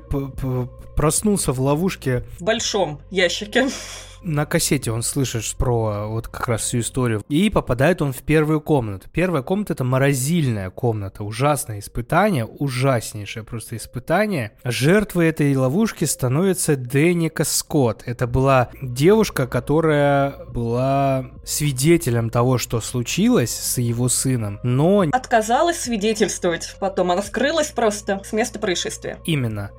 проснулся в ловушке в большом ящике. на кассете он слышит про вот как раз всю историю. И попадает он в первую комнату. Первая комната это морозильная комната. Ужасное испытание, ужаснейшее просто испытание. Жертвой этой ловушки становится Деника Скотт. Это была девушка, которая была свидетелем того, что случилось с его сыном, но Отказалась свидетельствовать потом. Она скрылась просто с места происшествия. Именно.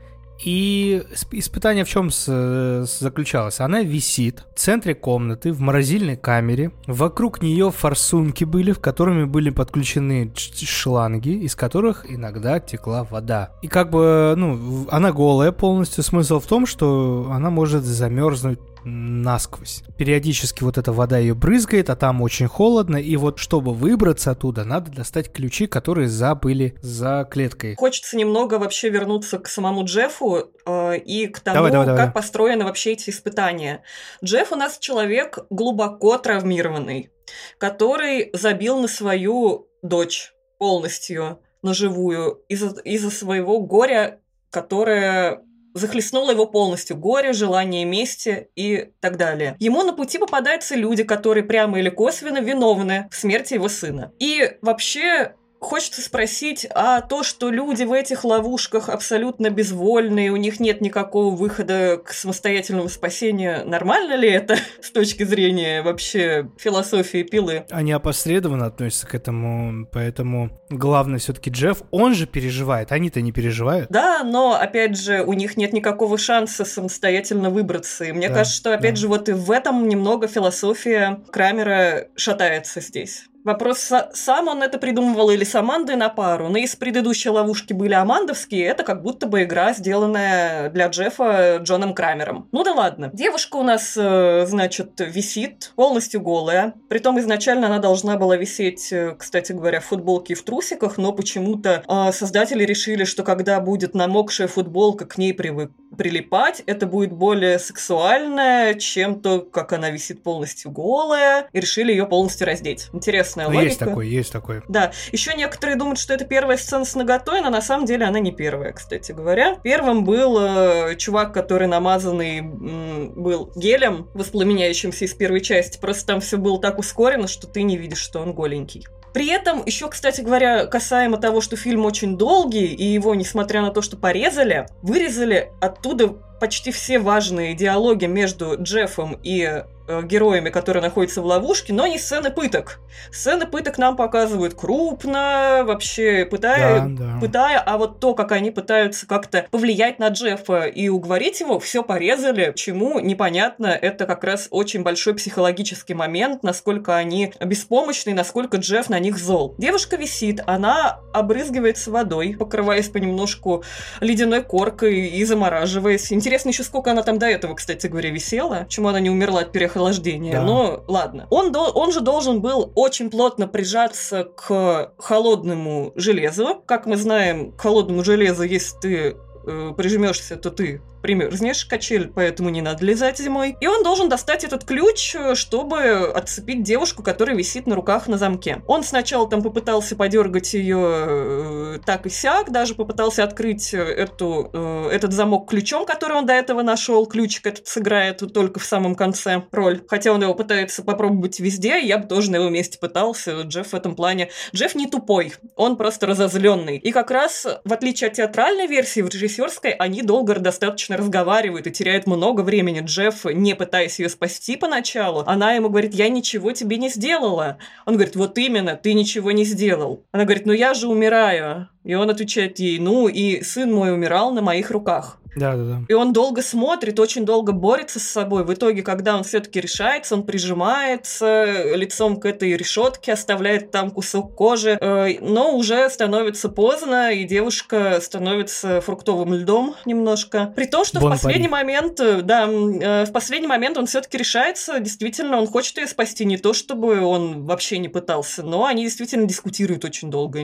И сп- испытание в чем э, заключалось? Она висит в центре комнаты, в морозильной камере. Вокруг нее форсунки были, в которыми были подключены шланги, из которых иногда текла вода. И как бы, ну, она голая полностью. Смысл в том, что она может замерзнуть насквозь. Периодически вот эта вода ее брызгает, а там очень холодно, и вот чтобы выбраться оттуда, надо достать ключи, которые забыли за клеткой. Хочется немного вообще вернуться к самому Джеффу э, и к тому, Давай, давай, как давай. построены вообще эти испытания. Джефф у нас человек глубоко травмированный, который забил на свою дочь полностью, на живую, из-за из своего горя, которое захлестнуло его полностью горе, желание мести и так далее. Ему на пути попадаются люди, которые прямо или косвенно виновны в смерти его сына. И вообще хочется спросить, а то, что люди в этих ловушках абсолютно безвольные, у них нет никакого выхода к самостоятельному спасению, нормально ли это с точки зрения вообще философии пилы? Они опосредованно относятся к этому, поэтому главное все-таки Джефф, он же переживает, они-то не переживают. Да, но, опять же, у них нет никакого шанса самостоятельно выбраться. И мне Да, кажется, что, опять да. же, вот и в этом немного философия Крамера шатается здесь. Вопрос, са- сам он это придумывал или с Амандой на пару. Но если предыдущие ловушки были амандовские, это как будто бы игра, сделанная для Джеффа Джоном Крамером. Ну да ладно. Девушка у нас, э, значит, висит полностью голая. Притом изначально она должна была висеть, э, кстати говоря, в футболке и в трусиках, но почему-то э, создатели решили, что когда будет намокшая футболка к ней привык прилипать, это будет более сексуально, чем то, как она висит полностью голая, и решили ее полностью раздеть. Интересная Ну, логика. есть такой, есть такой. Да, еще некоторые думают, что это первая сцена с наготой, но на самом деле она не первая, кстати говоря. Первым был э, чувак, который намазанный м, был гелем, воспламеняющимся из первой части. Просто там все было так ускорено, что ты не видишь, что он голенький. При этом, еще, кстати говоря, касаемо того, что фильм очень долгий, и его, несмотря на то, что порезали, вырезали оттуда почти все важные диалоги между Джеффом и героями, которые находятся в ловушке, но не сцены пыток. Сцены пыток нам показывают крупно, вообще пытая, Да, да. пытая, а вот то, как они пытаются как-то повлиять на Джеффа и уговорить его, все порезали. Чему непонятно, это как раз очень большой психологический момент, насколько они беспомощны, насколько Джефф на них зол. Девушка висит, она обрызгивается водой, покрываясь понемножку ледяной коркой и замораживаясь. Интересно еще, сколько она там до этого, кстати говоря, висела, почему она не умерла от переохлаждения. Да. Но ладно. Он, до- он же должен был очень плотно прижаться к холодному железу. Как мы знаем, к холодному железу, если ты э, прижмешься, то ты примерзнешь, качель, поэтому не надо лезать зимой. И он должен достать этот ключ, чтобы отцепить девушку, которая висит на руках на замке. Он сначала там попытался подергать ее э, так и сяк, даже попытался открыть э, эту, э, этот замок ключом, который он до этого нашел. Ключик этот сыграет только в самом конце роль. Хотя он его пытается попробовать везде, я бы тоже на его месте пытался. Джефф в этом плане... Джефф не тупой, он просто разозленный. И как раз, в отличие от театральной версии, в режиссерской они долго достаточно разговаривают и теряют много времени. Джефф, не пытаясь ее спасти поначалу, она ему говорит, я ничего тебе не сделала. Он говорит, вот именно, ты ничего не сделал. Она говорит, ну я же умираю. И он отвечает ей, ну и сын мой умирал на моих руках. Да, да, да. И он долго смотрит, очень долго борется с собой. В итоге, когда он все-таки решается, он прижимается лицом к этой решетке, оставляет там кусок кожи. Э, Но уже становится поздно, и девушка становится фруктовым льдом немножко. При том, что Бон в последний пари. момент, э, да, э, в последний момент он все-таки решается. Действительно, он хочет ее спасти. Не то, чтобы он вообще не пытался, но они действительно дискутируют очень долго.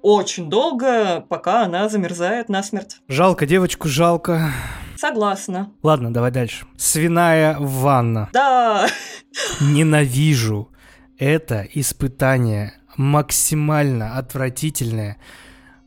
Очень долго, пока она замерзает насмерть. Жалко девочку, жалко. Согласна. Ладно, давай дальше. Свиная ванна. Да, Ненавижу. Это испытание максимально отвратительное.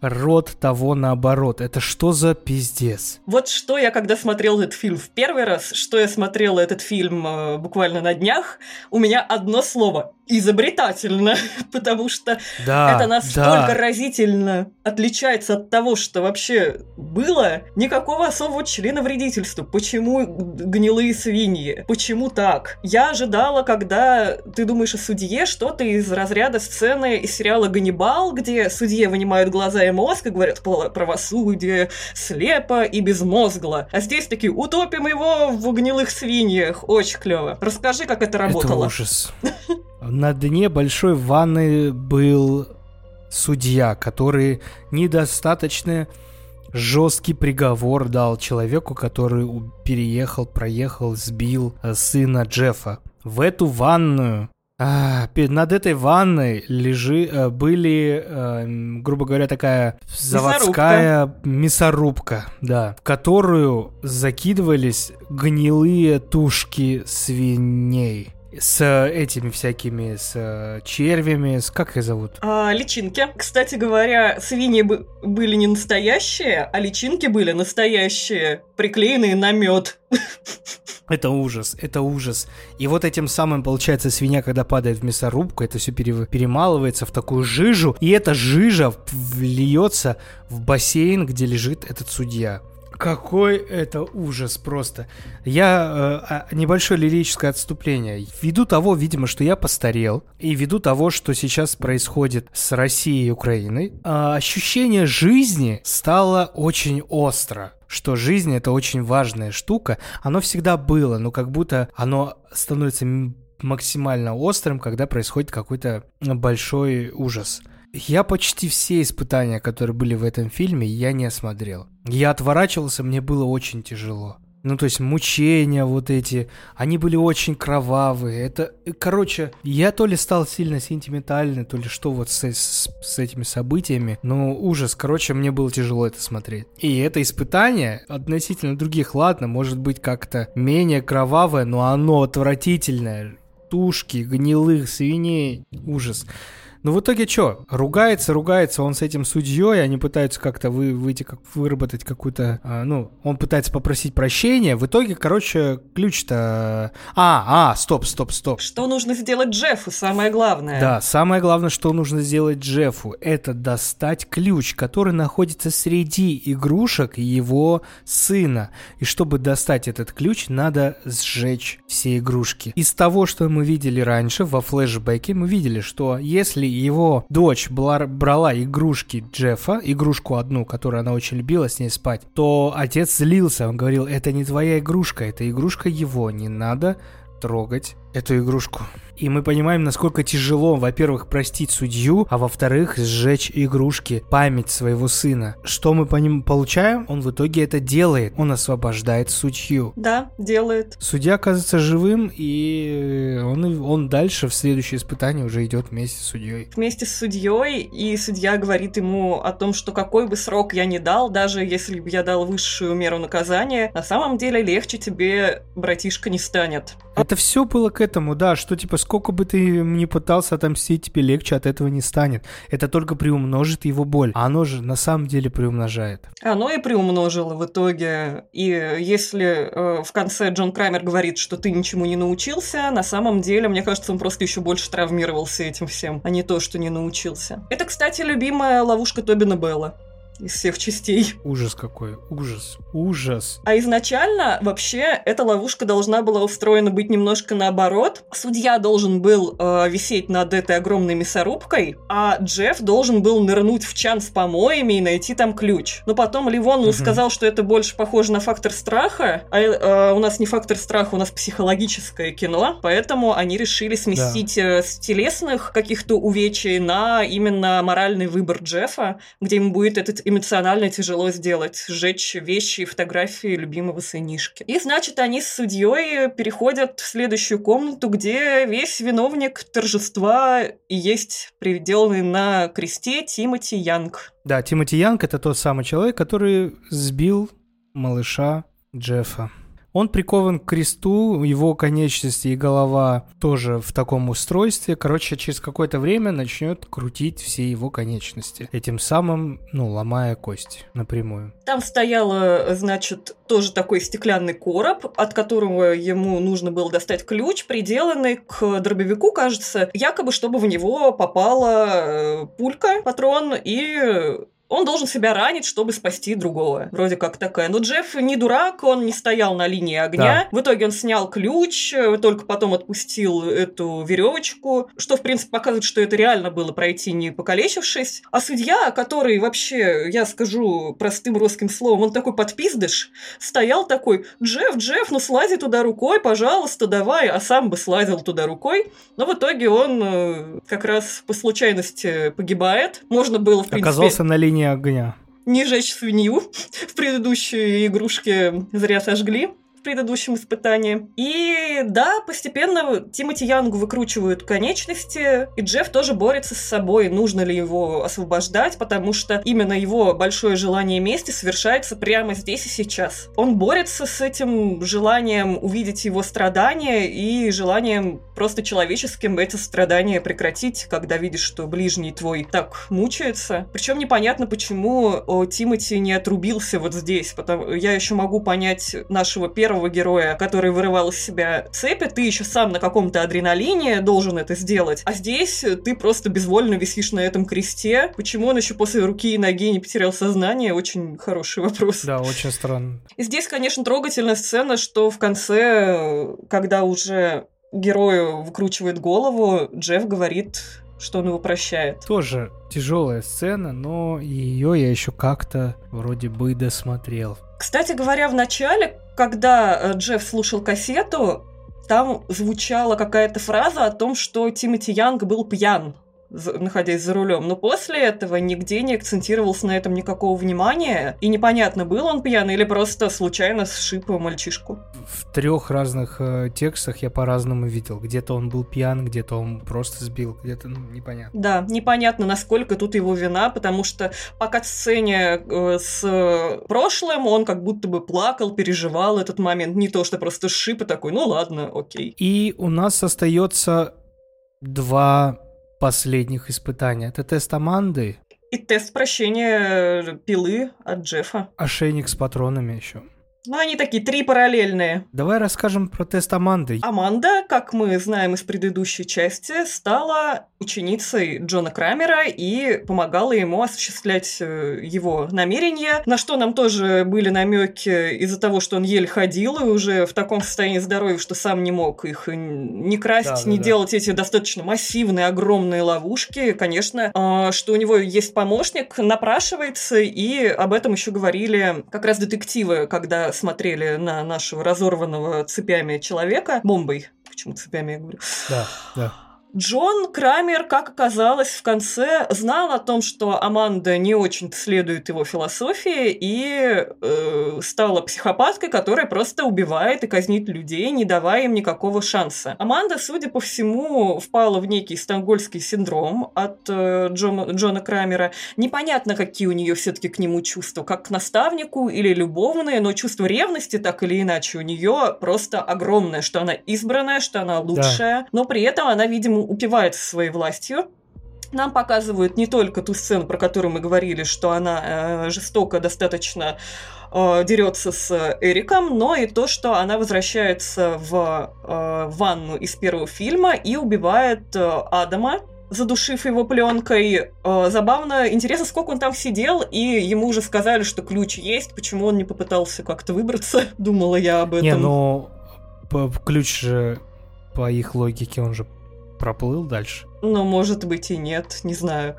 Род того наоборот. Это что за пиздец? вот что я когда смотрел этот фильм в первый раз, что я смотрела этот фильм э, буквально на днях, у меня одно слово изобретательно, потому что Да, это настолько да. разительно отличается от того, что вообще было. Никакого особого члена вредительства. Почему гнилые свиньи? Почему так? Я ожидала, когда ты думаешь о судье, что-то из разряда сцены из сериала «Ганнибал», где судье вынимают глаза и мозг и говорят «Пла- «правосудие слепо и безмозгло». А здесь такие «Утопим его в гнилых свиньях». Очень клево. Расскажи, как это работало. Это ужас. На дне большой ванны был судья, который недостаточно жесткий приговор дал человеку, который переехал, проехал, сбил э, сына Джеффа. В эту ванную а, над этой ванной лежи, э, были, э, грубо говоря, такая заводская мясорубка, да, в которую закидывались гнилые тушки свиней с э, этими всякими, с э, червями, с как их зовут? А, личинки. Кстати говоря, свиньи бы- были не настоящие, а личинки были настоящие, приклеенные на мед. Это ужас, это ужас. И вот этим самым, получается, свинья, когда падает в мясорубку, это все перемалывается в такую жижу, и эта жижа вльется в бассейн, где лежит этот судья. Какой это ужас просто. Я... Э, а, небольшое лирическое отступление. Ввиду того, видимо, что я постарел, и ввиду того, что сейчас происходит с Россией и Украиной, э, ощущение жизни стало очень остро что жизнь это очень важная штука. Оно всегда было, но как будто оно становится максимально острым, когда происходит какой-то большой ужас. Я почти все испытания, которые были в этом фильме, я не осмотрел. Я отворачивался, мне было очень тяжело. Ну, то есть мучения вот эти, они были очень кровавые. Это, короче, я то ли стал сильно сентиментальный, то ли что вот с, с, с этими событиями. Но ужас, короче, мне было тяжело это смотреть. И это испытание относительно других, ладно, может быть как-то менее кровавое, но оно отвратительное. Тушки, гнилых свиней, ужас. Ну, в итоге что? Ругается, ругается он с этим судьей, они пытаются как-то вы, выйти, как, выработать какую-то... А, ну, он пытается попросить прощения. В итоге, короче, ключ-то... А, а, стоп, стоп, стоп. Что нужно сделать Джеффу, самое главное? Да, самое главное, что нужно сделать Джеффу, это достать ключ, который находится среди игрушек его сына. И чтобы достать этот ключ, надо сжечь все игрушки. Из того, что мы видели раньше во флешбеке, мы видели, что если его дочь была, брала игрушки Джеффа, игрушку одну, которую она очень любила с ней спать, то отец злился, он говорил, это не твоя игрушка, это игрушка его, не надо трогать эту игрушку. И мы понимаем, насколько тяжело, во-первых, простить судью, а во-вторых, сжечь игрушки, память своего сына. Что мы по ним получаем? Он в итоге это делает. Он освобождает судью. Да, делает. Судья оказывается живым, и он, он дальше в следующее испытание уже идет вместе с судьей. Вместе с судьей, и судья говорит ему о том, что какой бы срок я ни дал, даже если бы я дал высшую меру наказания, на самом деле легче тебе, братишка, не станет. Это все было к этому, да, что типа сколько бы ты ни пытался отомстить, тебе легче от этого не станет. Это только приумножит его боль. А оно же на самом деле приумножает. Оно и приумножило в итоге. И если э, в конце Джон Крамер говорит, что ты ничему не научился, на самом деле, мне кажется, он просто еще больше травмировался этим всем, а не то, что не научился. Это, кстати, любимая ловушка Тобина Белла из всех частей. Ужас какой, ужас, ужас. А изначально вообще эта ловушка должна была устроена быть немножко наоборот. Судья должен был э, висеть над этой огромной мясорубкой, а Джефф должен был нырнуть в чан с помоями и найти там ключ. Но потом Ливон угу. сказал, что это больше похоже на фактор страха, а э, у нас не фактор страха, у нас психологическое кино, поэтому они решили сместить да. э, с телесных каких-то увечий на именно моральный выбор Джеффа, где ему будет этот эмоционально тяжело сделать, сжечь вещи и фотографии любимого сынишки. И, значит, они с судьей переходят в следующую комнату, где весь виновник торжества и есть приведенный на кресте Тимоти Янг. Да, Тимоти Янг — это тот самый человек, который сбил малыша Джеффа. Он прикован к кресту, его конечности и голова тоже в таком устройстве. Короче, через какое-то время начнет крутить все его конечности. Этим самым, ну, ломая кость напрямую. Там стояла, значит, тоже такой стеклянный короб, от которого ему нужно было достать ключ, приделанный к дробовику, кажется, якобы чтобы в него попала э, пулька, патрон и он должен себя ранить, чтобы спасти другого. Вроде как такая. Но Джефф не дурак, он не стоял на линии огня. Да. В итоге он снял ключ, э, только потом отпустил эту веревочку, что, в принципе, показывает, что это реально было пройти, не покалечившись. А судья, который вообще, я скажу простым русским словом, он такой подпиздыш, стоял такой, Джефф, Джефф, ну слази туда рукой, пожалуйста, давай, а сам бы слазил туда рукой. Но в итоге он э, как раз по случайности погибает. Можно было, в принципе... Оказался на линии линии огня. Не жечь свинью. В предыдущей игрушке зря сожгли предыдущем испытании. И да, постепенно Тимати Янгу выкручивают конечности, и Джефф тоже борется с собой, нужно ли его освобождать, потому что именно его большое желание мести совершается прямо здесь и сейчас. Он борется с этим желанием увидеть его страдания и желанием просто человеческим эти страдания прекратить, когда видишь, что ближний твой так мучается. Причем непонятно, почему Тимати не отрубился вот здесь, потому я еще могу понять нашего первого первого героя, который вырывал из себя цепи, ты еще сам на каком-то адреналине должен это сделать. А здесь ты просто безвольно висишь на этом кресте. Почему он еще после руки и ноги не потерял сознание? Очень хороший вопрос. Да, очень странно. И здесь, конечно, трогательная сцена, что в конце, когда уже герою выкручивает голову, Джефф говорит, что он его прощает. Тоже тяжелая сцена, но ее я еще как-то вроде бы досмотрел. Кстати говоря, в начале, когда э, Джефф слушал кассету, там звучала какая-то фраза о том, что Тимоти Янг был пьян находясь за рулем. Но после этого нигде не акцентировался на этом никакого внимания. И непонятно, был он пьяный или просто случайно сшиб мальчишку. В трех разных э, текстах я по-разному видел. Где-то он был пьян, где-то он просто сбил, где-то ну, непонятно. Да, непонятно, насколько тут его вина, потому что пока сцене э, с э, прошлым он как будто бы плакал, переживал этот момент. Не то, что просто сшиб и такой, ну ладно, окей. И у нас остается два последних испытания. Это тест Аманды, И тест прощения э, пилы от Джеффа. ошейник с патронами еще. Ну, они такие три параллельные. Давай расскажем про тест Аманды. Аманда, как мы знаем из предыдущей части, стала ученицей Джона Крамера и помогала ему осуществлять э, его намерения, на что нам тоже были намеки из-за того, что он еле ходил и уже в таком состоянии здоровья, что сам не мог их не красть, Да, не да. делать эти достаточно массивные, огромные ловушки. Конечно, а, что у него есть помощник, напрашивается, и об этом еще говорили как раз детективы, когда смотрели на нашего разорванного цепями человека, бомбой, почему цепями я говорю, Да, да. Джон Крамер, как оказалось, в конце знал о том, что Аманда не очень следует его философии и э, стала психопаткой, которая просто убивает и казнит людей, не давая им никакого шанса. Аманда, судя по всему, впала в некий стокгольский синдром от э, Джона, Джона Крамера. Непонятно, какие у нее все-таки к нему чувства, как к наставнику или любовные, но чувство ревности, так или иначе, у нее просто огромное, что она избранная, что она лучшая, но при этом она, видимо, упивается своей властью. Нам показывают не только ту сцену, про которую мы говорили, что она э, жестоко достаточно э, дерется с Эриком, но и то, что она возвращается в э, ванну из первого фильма и убивает э, Адама, задушив его пленкой. Э, забавно, интересно, сколько он там сидел, и ему уже сказали, что ключ есть, почему он не попытался как-то выбраться, думала я об этом. Не, ну, ключ же, по их логике, он же проплыл дальше. Но, может быть, и нет, не знаю.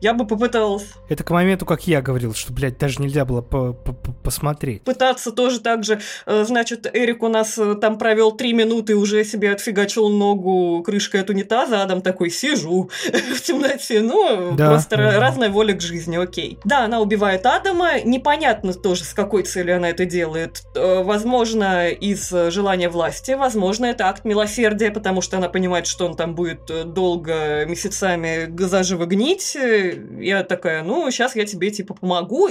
Я бы попыталась Это к моменту, как я говорил, что, блядь, даже нельзя было по- по- по- посмотреть. пытаться тоже так же. Э, Значит, Эрик у нас э, там провел три минуты и уже себе отфигачил ногу крышкой от унитаза, Адам такой, сижу в темноте. Ну, Да, просто да. ра- разная воля к жизни, окей. Да, она убивает Адама, непонятно тоже, с какой целью она это делает. Э, Возможно, из желания власти, возможно, это акт милосердия, потому что она понимает, что он там будет э, месяцами заживо гнить. Э, Я такая, ну, сейчас я тебе, типа, помогу,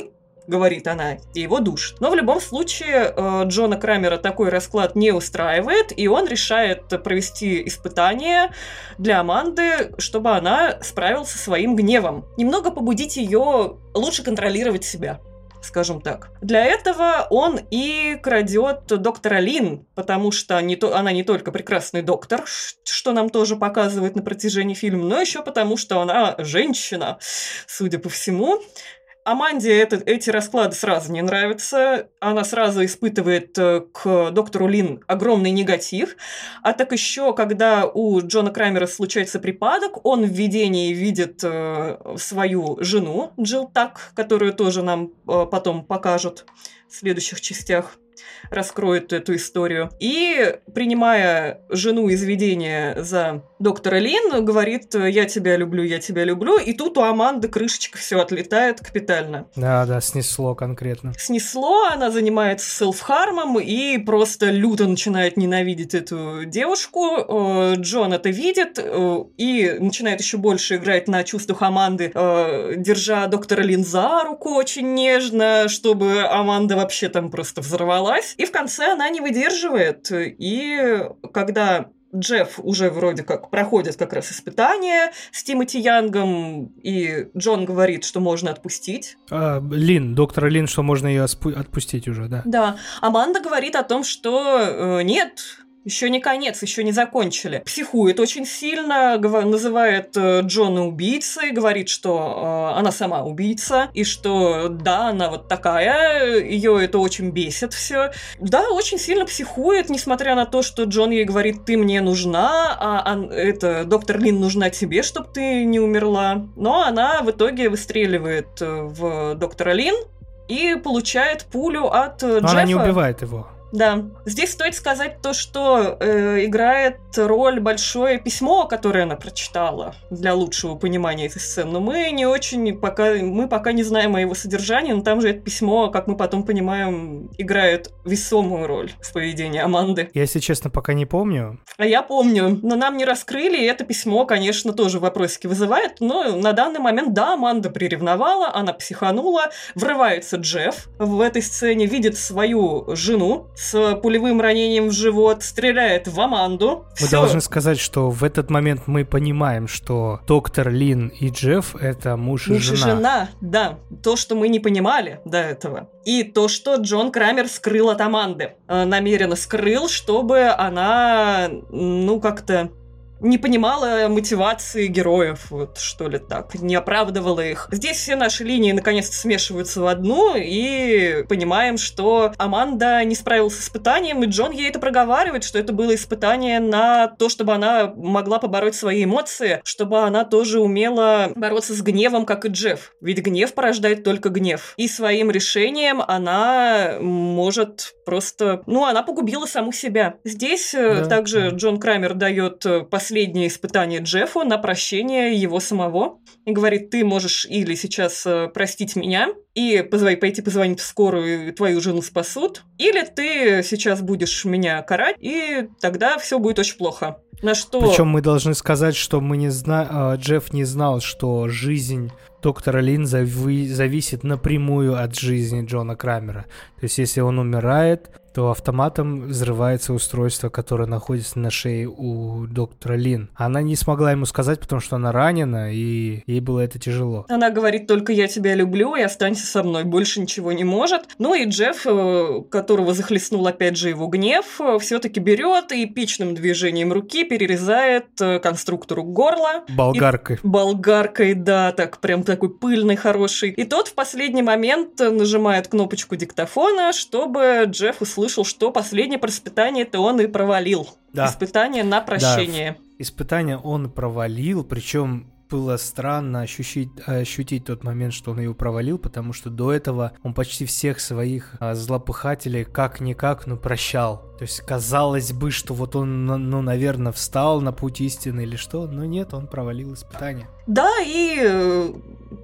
говорит она, и его душит. Но в любом случае э, Джона Крамера такой расклад не устраивает, и он решает провести испытание для Аманды, чтобы она справилась со своим гневом. Немного побудить ее лучше контролировать себя скажем так. Для этого он и крадет доктора Лин, потому что не то, она не только прекрасный доктор, что нам тоже показывает на протяжении фильма, но еще потому, что она женщина, судя по всему. Аманде это, эти расклады сразу не нравятся. Она сразу испытывает э, к доктору Лин огромный негатив. А так еще, когда у Джона Крамера случается припадок, он в видении видит э, свою жену Джилл Так, которую тоже нам э, потом покажут в следующих частях раскроет эту историю. И, принимая жену из видения за доктора Лин, говорит, я тебя люблю, я тебя люблю. И тут у Аманды крышечка все отлетает капитально. Да, да, снесло конкретно. Снесло, она занимается селфхармом и просто люто начинает ненавидеть эту девушку. Э, Джон это видит э, и начинает еще больше играть на чувствах Аманды, э, держа доктора Лин за руку очень нежно, чтобы Аманда вообще там просто взорвалась. И в конце она не выдерживает. И когда Джефф уже вроде как проходит как раз испытание с Тимоти Янгом, и Джон говорит, что можно отпустить. А, Лин, доктор Лин, что можно ее отпустить уже, да. Да. Аманда говорит о том, что э, нет, еще не конец, еще не закончили. Психует очень сильно, называет э, Джона убийцей, говорит, что э, она сама убийца, и что да, она вот такая, ее это очень бесит все. Да, очень сильно психует, несмотря на то, что Джон ей говорит, ты мне нужна, а, а это доктор Лин нужна тебе, чтобы ты не умерла. Но она в итоге выстреливает э, в доктора Лин, и получает пулю от Но Джеффа. Она не убивает его. Да, здесь стоит сказать то, что э, играет роль большое письмо, которое она прочитала для лучшего понимания этой сцены. Но мы не очень пока мы пока не знаем о его содержании, но там же это письмо, как мы потом понимаем, играет весомую роль в поведении Аманды. Я, если честно, пока не помню. А я помню, но нам не раскрыли, и это письмо, конечно, тоже вопросики вызывает. Но на данный момент, да, Аманда приревновала, она психанула, врывается Джефф в этой сцене, видит свою жену, с пулевым ранением в живот, стреляет в Аманду. Мы Всё. должны сказать, что в этот момент мы понимаем, что доктор Лин и Джефф — это муж и Муж и жена. жена, да. То, что мы не понимали до этого. И то, что Джон Крамер скрыл от Аманды. Э, намеренно скрыл, чтобы она, ну, как-то не понимала мотивации героев, вот что ли так, не оправдывала их. Здесь все наши линии наконец-то смешиваются в одну, и понимаем, что Аманда не справилась с испытанием, и Джон ей это проговаривает, что это было испытание на то, чтобы она могла побороть свои эмоции, чтобы она тоже умела бороться с гневом, как и Джефф. Ведь гнев порождает только гнев. И своим решением она может просто... Ну, она погубила саму себя. Здесь э, Да. также Джон Крамер дает э, последнее испытание Джеффу на прощение его самого. И говорит, ты можешь или сейчас э, простить меня, и позва- пойти позвонить в скорую, и твою жену спасут, или ты сейчас будешь меня карать, и тогда все будет очень плохо. На что... Причем мы должны сказать, что мы не зна... э, Джефф не знал, что жизнь доктора Лин зави- зависит напрямую от жизни Джона Крамера. То есть, если он умирает, то автоматом взрывается устройство, которое находится на шее у доктора Лин. Она не смогла ему сказать, потому что она ранена, и ей было это тяжело. Она говорит только «я тебя люблю» и останься со мной, больше ничего не может. Ну и Джефф, э, которого захлестнул опять же его гнев, все-таки берет и эпичным движением руки перерезает э, конструктору горло. Болгаркой. Болгаркой, да, так прям такой пыльный, хороший. И тот в последний момент э, нажимает кнопочку диктофона, чтобы Джефф услышал, что последнее испытание-то он и провалил. Да. Испытание на прощение. Испытание он провалил, причем было странно ощутить, ощутить тот момент, что он его провалил, потому что до этого он почти всех своих а, злопыхателей как-никак, ну, прощал. То есть казалось бы, что вот он, ну, ну, наверное, встал на путь истины или что, но нет, он провалил испытание. Да, и э,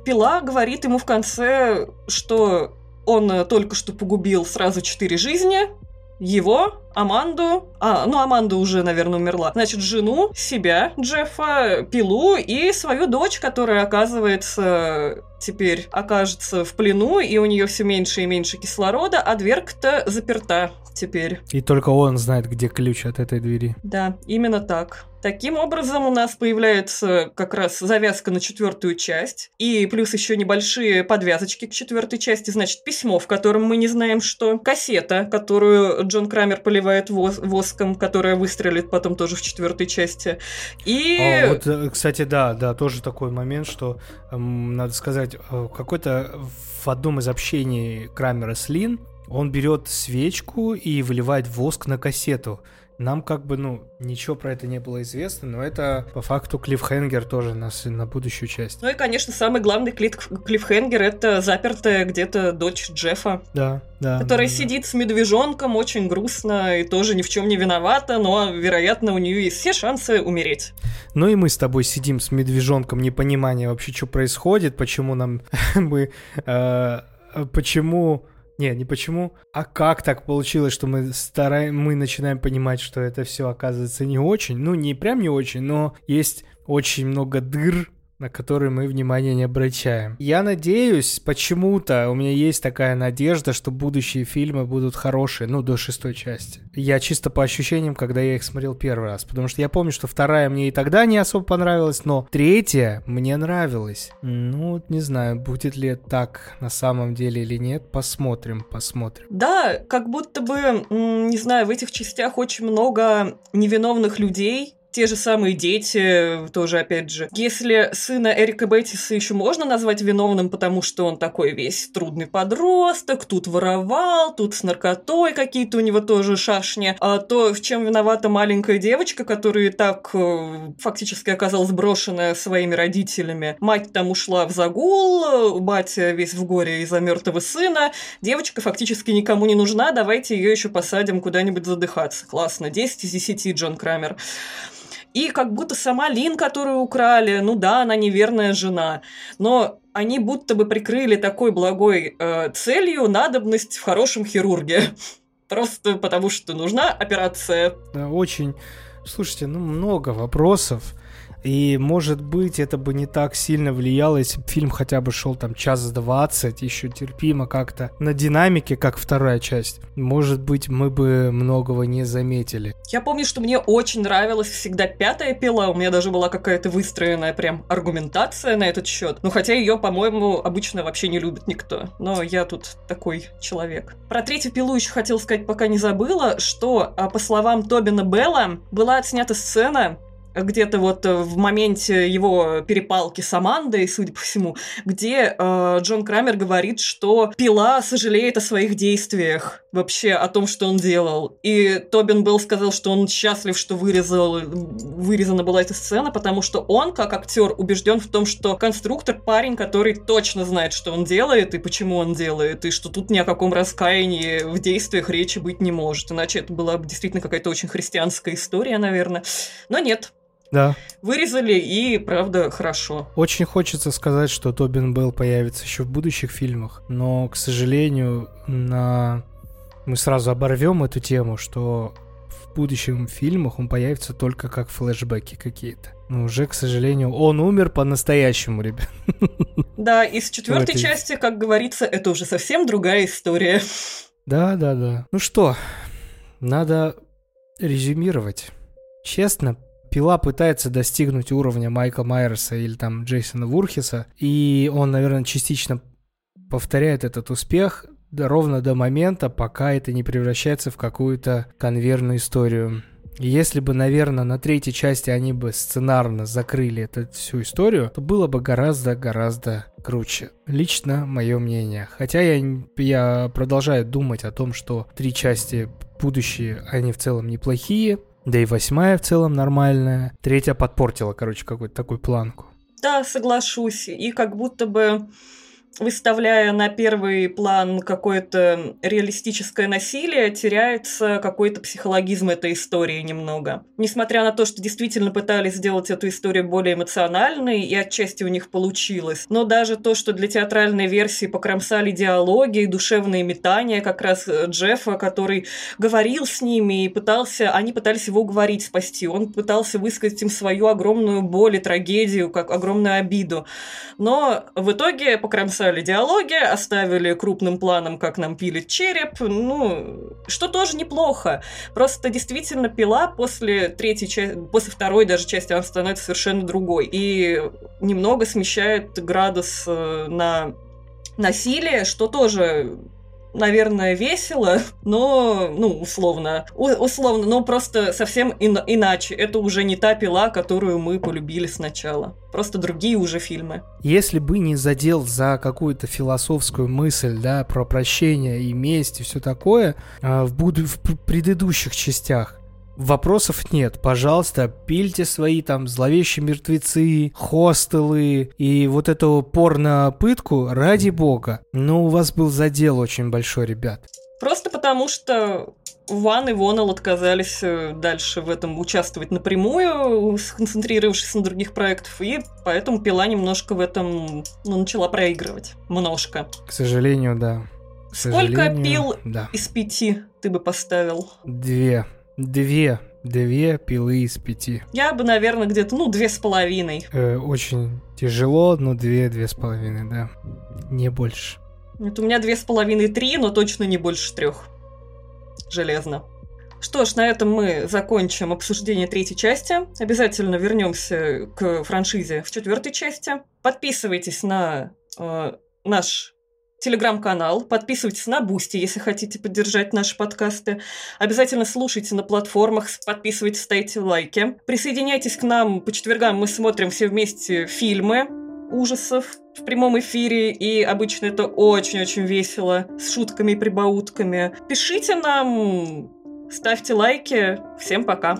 Пила говорит ему в конце, что он э, только что погубил сразу четыре жизни. Его, Аманду, а, ну Аманда уже, наверное, умерла. Значит, жену, себя, Джеффа, Пилу и свою дочь, которая, оказывается, теперь окажется в плену, и у нее все меньше и меньше кислорода, а дверка-то заперта теперь. И только он знает, где ключ от этой двери. Да, именно так. Таким образом, у нас появляется как раз завязка на четвертую часть, и плюс еще небольшие подвязочки к четвертой части, значит, письмо, в котором мы не знаем что, кассета, которую Джон Крамер поливает вос- воском, которая выстрелит потом тоже в четвертой части. И... А, вот, э, кстати, да, да, тоже такой момент, что эм, надо сказать, э, какой-то в одном из общений Крамера с Лин он берет свечку и выливает воск на кассету. Нам как бы, ну, ничего про это не было известно, но это по факту клиффхенгер тоже на, с- на будущую часть. Ну и, конечно, самый главный клит- клиффхенгер — это запертая где-то дочь Джеффа, Да, да. которая да, да. сидит с медвежонком, очень грустно и тоже ни в чем не виновата, но, вероятно, у нее есть все шансы умереть. Ну и мы с тобой сидим с медвежонком, непонимание вообще, что происходит, почему нам мы... э, почему... Не, не почему, а как так получилось, что мы стараем, мы начинаем понимать, что это все оказывается не очень, ну не прям не очень, но есть очень много дыр на которые мы внимания не обращаем. Я надеюсь, почему-то у меня есть такая надежда, что будущие фильмы будут хорошие, ну, до шестой части. Я чисто по ощущениям, когда я их смотрел первый раз, потому что я помню, что вторая мне и тогда не особо понравилась, но третья мне нравилась. Ну, не знаю, будет ли так на самом деле или нет, посмотрим, посмотрим. Да, как будто бы, не знаю, в этих частях очень много невиновных людей, те же самые дети, тоже, опять же. Если сына Эрика Беттиса еще можно назвать виновным, потому что он такой весь трудный подросток, тут воровал, тут с наркотой какие-то у него тоже шашни, а то в чем виновата маленькая девочка, которая так э, фактически оказалась брошенная своими родителями. Мать там ушла в загул, батя весь в горе из-за мертвого сына, девочка фактически никому не нужна, давайте ее еще посадим куда-нибудь задыхаться. Классно, 10 из 10, Джон Крамер. И как будто сама Лин, которую украли, ну да, она неверная жена, но они будто бы прикрыли такой благой э, целью надобность в хорошем хирурге. Просто потому что нужна операция. Да, Очень, слушайте, ну много вопросов. И, может быть, это бы не так сильно влияло, если бы фильм хотя бы шел там час двадцать, еще терпимо как-то. На динамике, как вторая часть, может быть, мы бы многого не заметили. Я помню, что мне очень нравилась всегда пятая пила. У меня даже была какая-то выстроенная прям аргументация на этот счет. Ну, хотя ее, по-моему, обычно вообще не любит никто. Но я тут такой человек. Про третью пилу еще хотел сказать, пока не забыла, что, а, по словам Тобина Белла, была отснята сцена, где-то вот э, в моменте его перепалки с Амандой, судя по всему, где э, Джон Крамер говорит, что пила сожалеет о своих действиях, вообще о том, что он делал. И Тобин Белл сказал, что он счастлив, что вырезал, вырезана была эта сцена, потому что он, как актер, убежден в том, что конструктор парень, который точно знает, что он делает и почему он делает, и что тут ни о каком раскаянии в действиях речи быть не может. Иначе это была бы действительно какая-то очень христианская история, наверное. Но нет, Да. Вырезали, и, правда, хорошо. Очень хочется сказать, что Тобин Белл появится еще в будущих фильмах, но, к сожалению, на... мы сразу оборвем эту тему, что в будущих фильмах он появится только как флешбеки какие-то. Но уже, к сожалению, он умер по-настоящему, ребят. Да, из четвертой Давайте. части, как говорится, это уже совсем другая история. Да, да, да. Ну что, надо резюмировать. Честно, Пила пытается достигнуть уровня Майка Майерса или там Джейсона Вурхиса, и он, наверное, частично повторяет этот успех ровно до момента, пока это не превращается в какую-то конверную историю. Если бы, наверное, на третьей части они бы сценарно закрыли эту всю историю, то было бы гораздо-гораздо круче. Лично мое мнение. Хотя я, я продолжаю думать о том, что три части будущие, они в целом неплохие. Да и восьмая в целом нормальная. Третья подпортила, короче, какую-то такую планку. Да, соглашусь. И как будто бы выставляя на первый план какое-то реалистическое насилие, теряется какой-то психологизм этой истории немного. Несмотря на то, что действительно пытались сделать эту историю более эмоциональной, и отчасти у них получилось, но даже то, что для театральной версии покромсали диалоги и душевные метания как раз э, Джеффа, который говорил с ними и пытался, они пытались его уговорить спасти, он пытался высказать им свою огромную боль и трагедию, как огромную обиду. Но в итоге покромсали диалоги, оставили крупным планом, как нам пилит череп, ну, что тоже неплохо. Просто действительно пила после третьей части, после второй даже части, она становится совершенно другой. И немного смещает градус э, на насилие, что тоже наверное, весело, но, ну, условно, у- условно, но просто совсем ин- иначе. Это уже не та пила, которую мы полюбили сначала. Просто другие уже фильмы. Если бы не задел за какую-то философскую мысль, да, про прощение и месть и все такое, а, в, буду- в пр- предыдущих частях, Вопросов нет, пожалуйста, пильте свои там зловещие мертвецы, хостелы и вот эту порно-пытку ради бога. Но у вас был задел очень большой, ребят. Просто потому, что Ван и Вонел отказались э, дальше в этом участвовать напрямую, сконцентрировавшись на других проектах, и поэтому пила немножко в этом ну, начала проигрывать. Множко. К сожалению, да. К Сколько сожалению, пил Да. из пяти ты бы поставил? Две. Две. Две пилы из пяти. Я бы, наверное, где-то, ну, две с половиной. Э, очень тяжело, но две, две с половиной, да. Не больше. Это у меня две с половиной, три, но точно не больше трех. Железно. Что ж, на этом мы закончим обсуждение третьей части. Обязательно вернемся к франшизе в четвертой части. Подписывайтесь на э, наш телеграм-канал, подписывайтесь на Boosty, если хотите поддержать наши подкасты. Обязательно слушайте на платформах, подписывайтесь, ставьте лайки. Присоединяйтесь к нам по четвергам, мы смотрим все вместе фильмы ужасов в прямом эфире, и обычно это очень-очень весело, с шутками и прибаутками. Пишите нам, ставьте лайки. Всем пока!